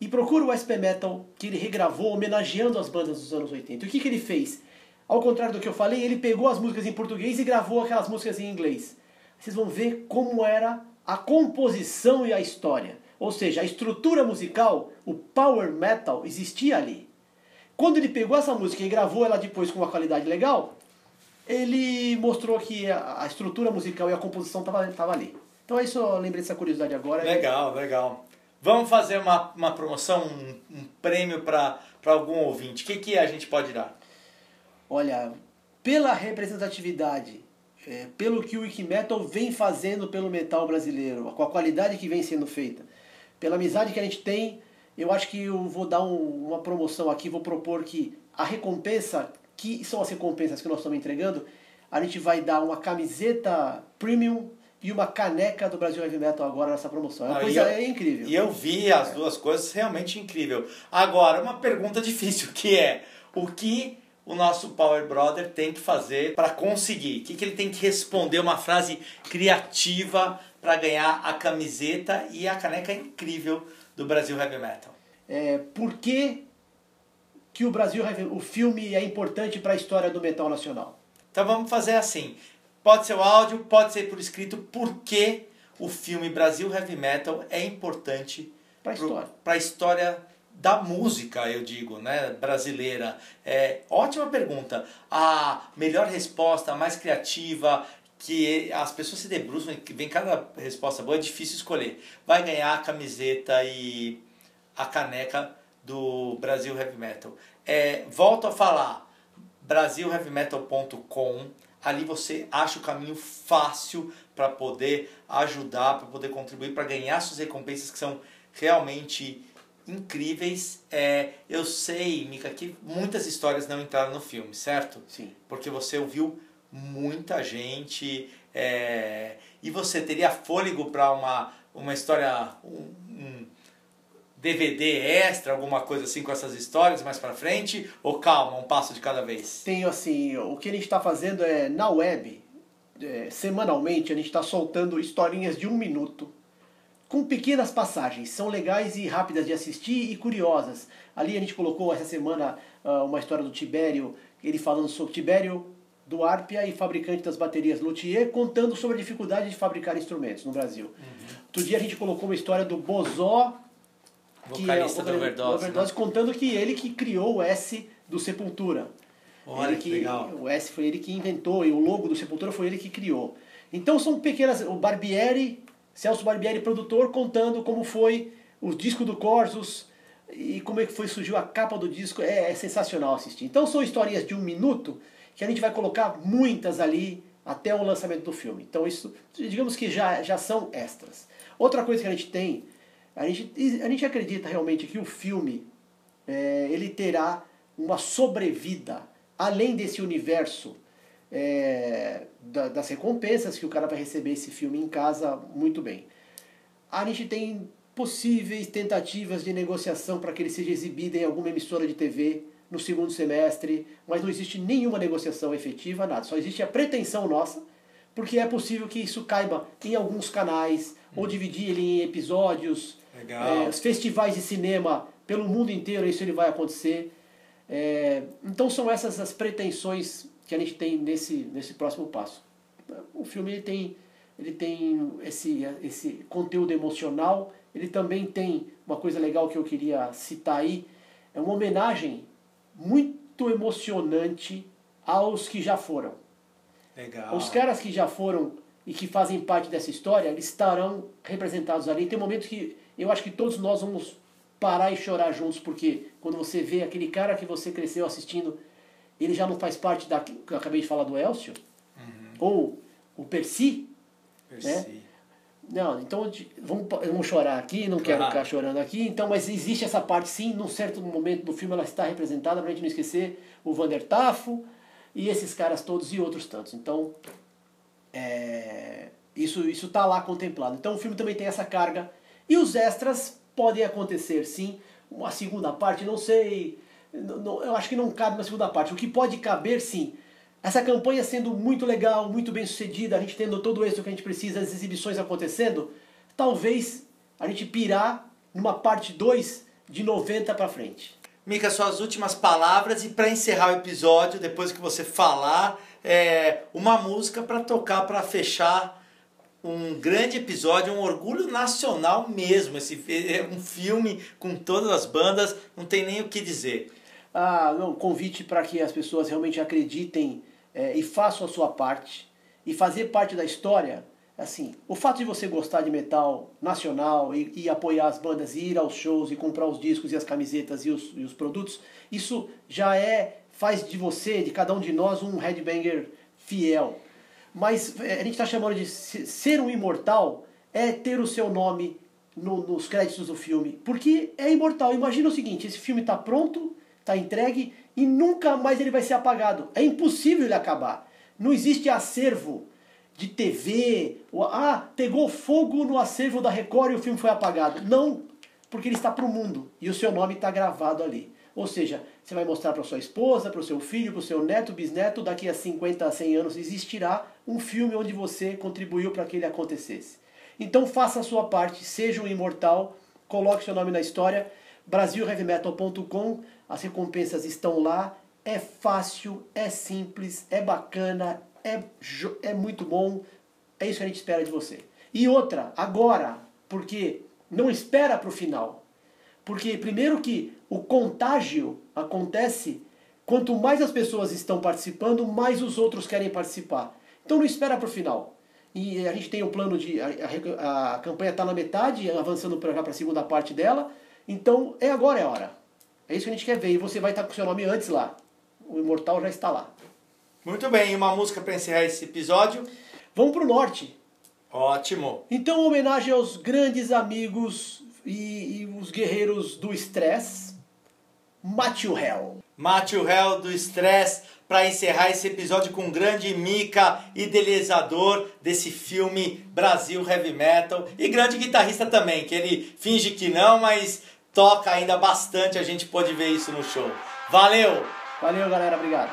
e procura o SP Metal que ele regravou homenageando as bandas dos anos 80. O que, que ele fez? Ao contrário do que eu falei, ele pegou as músicas em português e gravou aquelas músicas em inglês. Vocês vão ver como era a composição e a história. Ou seja, a estrutura musical, o power metal, existia ali. Quando ele pegou essa música e gravou ela depois com uma qualidade legal, ele mostrou que a a estrutura musical e a composição estavam ali. Então é isso, eu lembrei dessa curiosidade agora. Legal, legal. Vamos fazer uma, uma promoção, um, um prêmio para algum ouvinte. O que, que a gente pode dar? Olha, pela representatividade, é, pelo que o Wikimetal vem fazendo pelo metal brasileiro, com a qualidade que vem sendo feita, pela amizade que a gente tem, eu acho que eu vou dar um- uma promoção aqui, vou propor que a recompensa, que são as recompensas que nós estamos entregando, a gente vai dar uma camiseta premium e uma caneca do Brasil Heavy Metal agora nessa promoção. É uma Ah, coisa eu- é incrível. E eu vi as duas coisas, realmente incrível. Agora, uma pergunta difícil, que é o que o nosso Power Brother tem que fazer para conseguir? O que, que ele tem que responder? Uma frase criativa para ganhar a camiseta e a caneca incrível do Brasil Heavy Metal. É, por que, que o Brasil o filme é importante para a história do metal nacional? Então vamos fazer assim. Pode ser o áudio, pode ser por escrito, por que o filme Brasil Heavy Metal é importante história. para a história da música, eu digo, né, brasileira. É, ótima pergunta. A melhor resposta, a mais criativa, que as pessoas se debruçam e que vem cada resposta boa, é difícil escolher. Vai ganhar a camiseta e a caneca do Brasil Heavy Metal. É, volto a falar, brasilheavymetal.com. Ali você acha o caminho fácil para poder ajudar, para poder contribuir, para ganhar suas recompensas que são realmente incríveis. É, eu sei, Mika, que muitas histórias não entraram no filme, certo? Sim. Porque você ouviu muita gente é, e você teria fôlego para uma, uma história, um, um DVD extra, alguma coisa assim com essas histórias mais para frente? Ou calma, um passo de cada vez? Tenho assim, o que a gente está fazendo é na web, é, semanalmente, a gente está soltando historinhas de um minuto com pequenas passagens. São legais e rápidas de assistir e curiosas. Ali a gente colocou essa semana ah, uma história do Tibério, ele falando sobre Tibério do Arpia e fabricante das baterias Luthier, contando sobre a dificuldade de fabricar instrumentos no Brasil. Outro dia a gente colocou uma história do Bozó, que Vocalista é do o Overdose. Overdose, né? contando que ele que criou o S do Sepultura. Olha Ele que legal. O S foi ele que inventou e o logo do Sepultura foi ele que criou. Então são pequenas. O Barbieri, Celso Barbieri, produtor, contando como foi o disco do Corsos e como é que foi surgiu a capa do disco. É, é sensacional assistir. Então são histórias de um minuto que a gente vai colocar muitas ali até o lançamento do filme. Então isso, digamos que já, já são extras. Outra coisa que a gente tem, a gente, a gente acredita realmente que o filme é, ele terá uma sobrevida além desse universo é, da- das recompensas que o cara vai receber esse filme em casa muito bem. A gente tem possíveis tentativas de negociação para que ele seja exibido em alguma emissora de TV no segundo semestre, mas não existe nenhuma negociação efetiva, nada. Só existe a pretensão nossa, porque é possível que isso caiba em alguns canais, ou dividir ele em episódios, é, os festivais de cinema pelo mundo inteiro, isso ele vai acontecer. É, então são essas as pretensões que a gente tem nesse, nesse próximo passo. O filme ele tem ele tem esse, esse conteúdo emocional, ele também tem uma coisa legal que eu queria citar aí, é uma homenagem muito emocionante aos que já foram. Legal. Os caras que já foram e que fazem parte dessa história, eles estarão representados ali. Tem momentos que eu acho que todos nós vamos parar e chorar juntos, porque quando você vê aquele cara que você cresceu assistindo, ele já não faz parte da que eu acabei de falar do Elcio, Uhum. ou o Percy, Percy. né? Não, então vamos, vamos chorar aqui, não quero Claro. ficar chorando aqui. Então, mas existe essa parte sim, num certo momento do filme ela está representada, pra gente não esquecer o Vander Tafo e esses caras todos e outros tantos. Então, é, isso isso tá lá contemplado. Então o filme também tem essa carga e os extras podem acontecer sim. Uma segunda parte, não sei, não- não- eu acho que não cabe uma segunda parte. O que pode caber sim. Essa campanha sendo muito legal, muito bem sucedida, a gente tendo todo o êxito que a gente precisa, as exibições acontecendo, talvez a gente pirar numa parte 2 de 90 pra frente. Mica, suas últimas palavras e para encerrar o episódio, depois que você falar, é, uma música para tocar para fechar um grande episódio, um orgulho nacional mesmo. Esse é um filme com todas as bandas, não tem nem o que dizer. Ah, não, convite para que as pessoas realmente acreditem é, e façam a sua parte e fazer parte da história. Assim, o fato de você gostar de metal nacional e, e apoiar as bandas e ir aos shows e comprar os discos e as camisetas e os, e os produtos, isso já é faz de você, de cada um de nós, um headbanger fiel. Mas é, a gente está chamando de se- ser um imortal é ter o seu nome no- nos créditos do filme. Porque é imortal. Imagina o seguinte: esse filme está pronto, está entregue e nunca mais ele vai ser apagado. É impossível ele acabar. Não existe acervo de TV. ou, Ah, pegou fogo no acervo da Record e o filme foi apagado. Não, porque ele está para o mundo e o seu nome está gravado ali. Ou seja, você vai mostrar para sua esposa, para o seu filho, para o seu neto, bisneto, daqui a 50, 100 anos existirá um filme onde você contribuiu para que ele acontecesse. Então faça a sua parte, seja um imortal, coloque seu nome na história. BrasilHeavyMetal.com, as recompensas estão lá. É fácil, é simples, é bacana, é, é muito bom. É isso que a gente espera de você. E outra, agora, porque não espera para o final. Porque, primeiro, que o contágio acontece quanto mais as pessoas estão participando, mais os outros querem participar. Então, não espera para o final. E a gente tem o plano de. A, a- a campanha está na metade, avançando para a segunda parte dela. Então, é agora é a hora. É isso que a gente quer ver. E você vai estar com o seu nome antes lá. O Imortal já está lá. Muito bem, e uma música para encerrar esse episódio. Vamos para o norte. Ótimo. Então, homenagem aos grandes amigos e, e os guerreiros do estresse. Matthew Hell. Matthew Hell do Stress para encerrar esse episódio com um grande mica idealizador desse filme Brasil Heavy Metal e grande guitarrista também, que ele finge que não, mas toca ainda bastante, a gente pode ver isso no show. Valeu! Valeu, galera. Obrigado.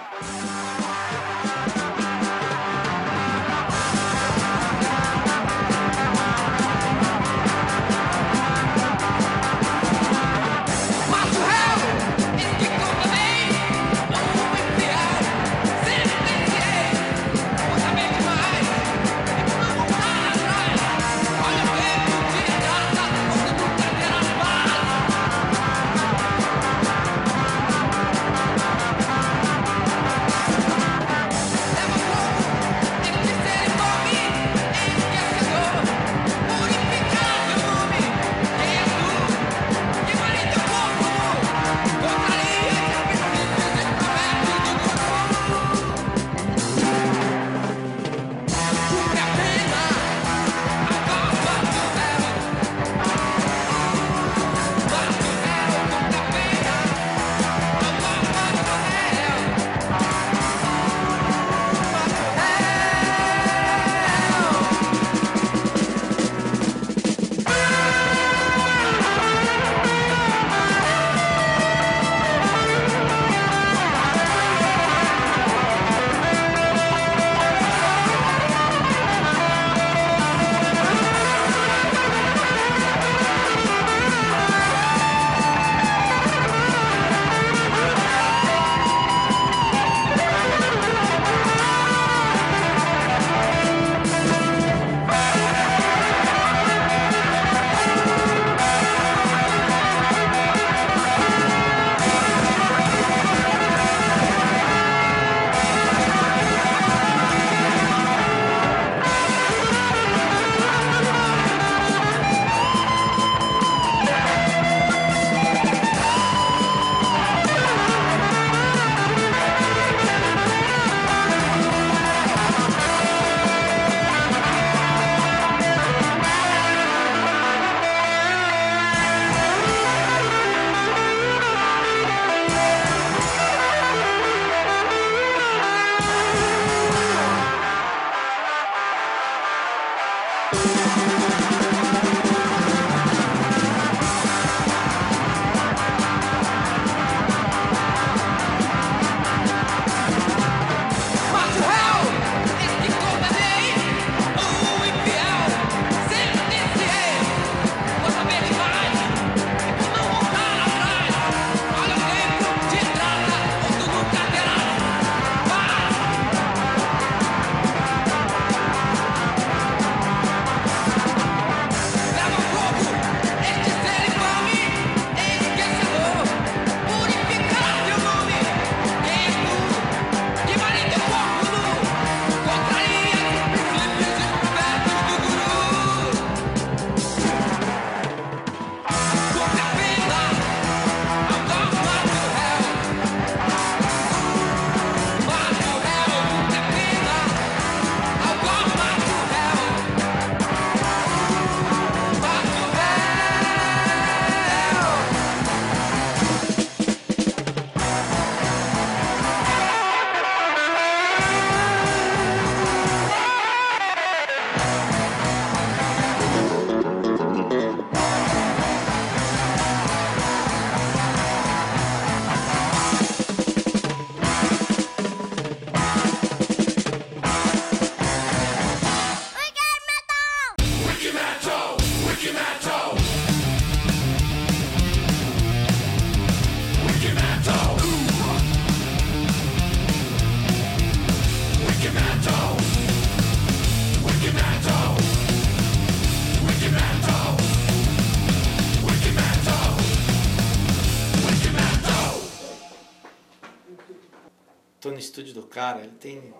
Cara, ele tem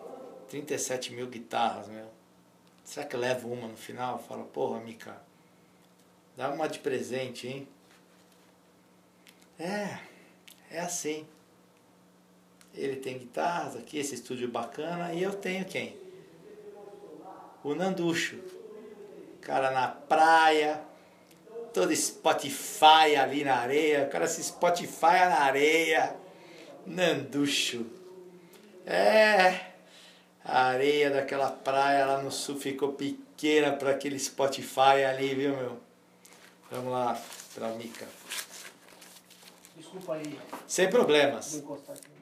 37 mil guitarras, meu. Será que eu levo uma no final? Fala, porra, Mica, dá uma de presente, hein? É, é assim. Ele tem guitarras aqui, esse estúdio bacana, e eu tenho quem? O Nanducho. Cara na praia, todo Spotify ali na areia, o cara se Spotify na areia. Nanducho. É, a areia daquela praia lá no sul ficou pequena para aquele Spotify ali, viu, meu? Vamos lá, pra Mica. Desculpa aí. Sem problemas. Vou encostar aqui.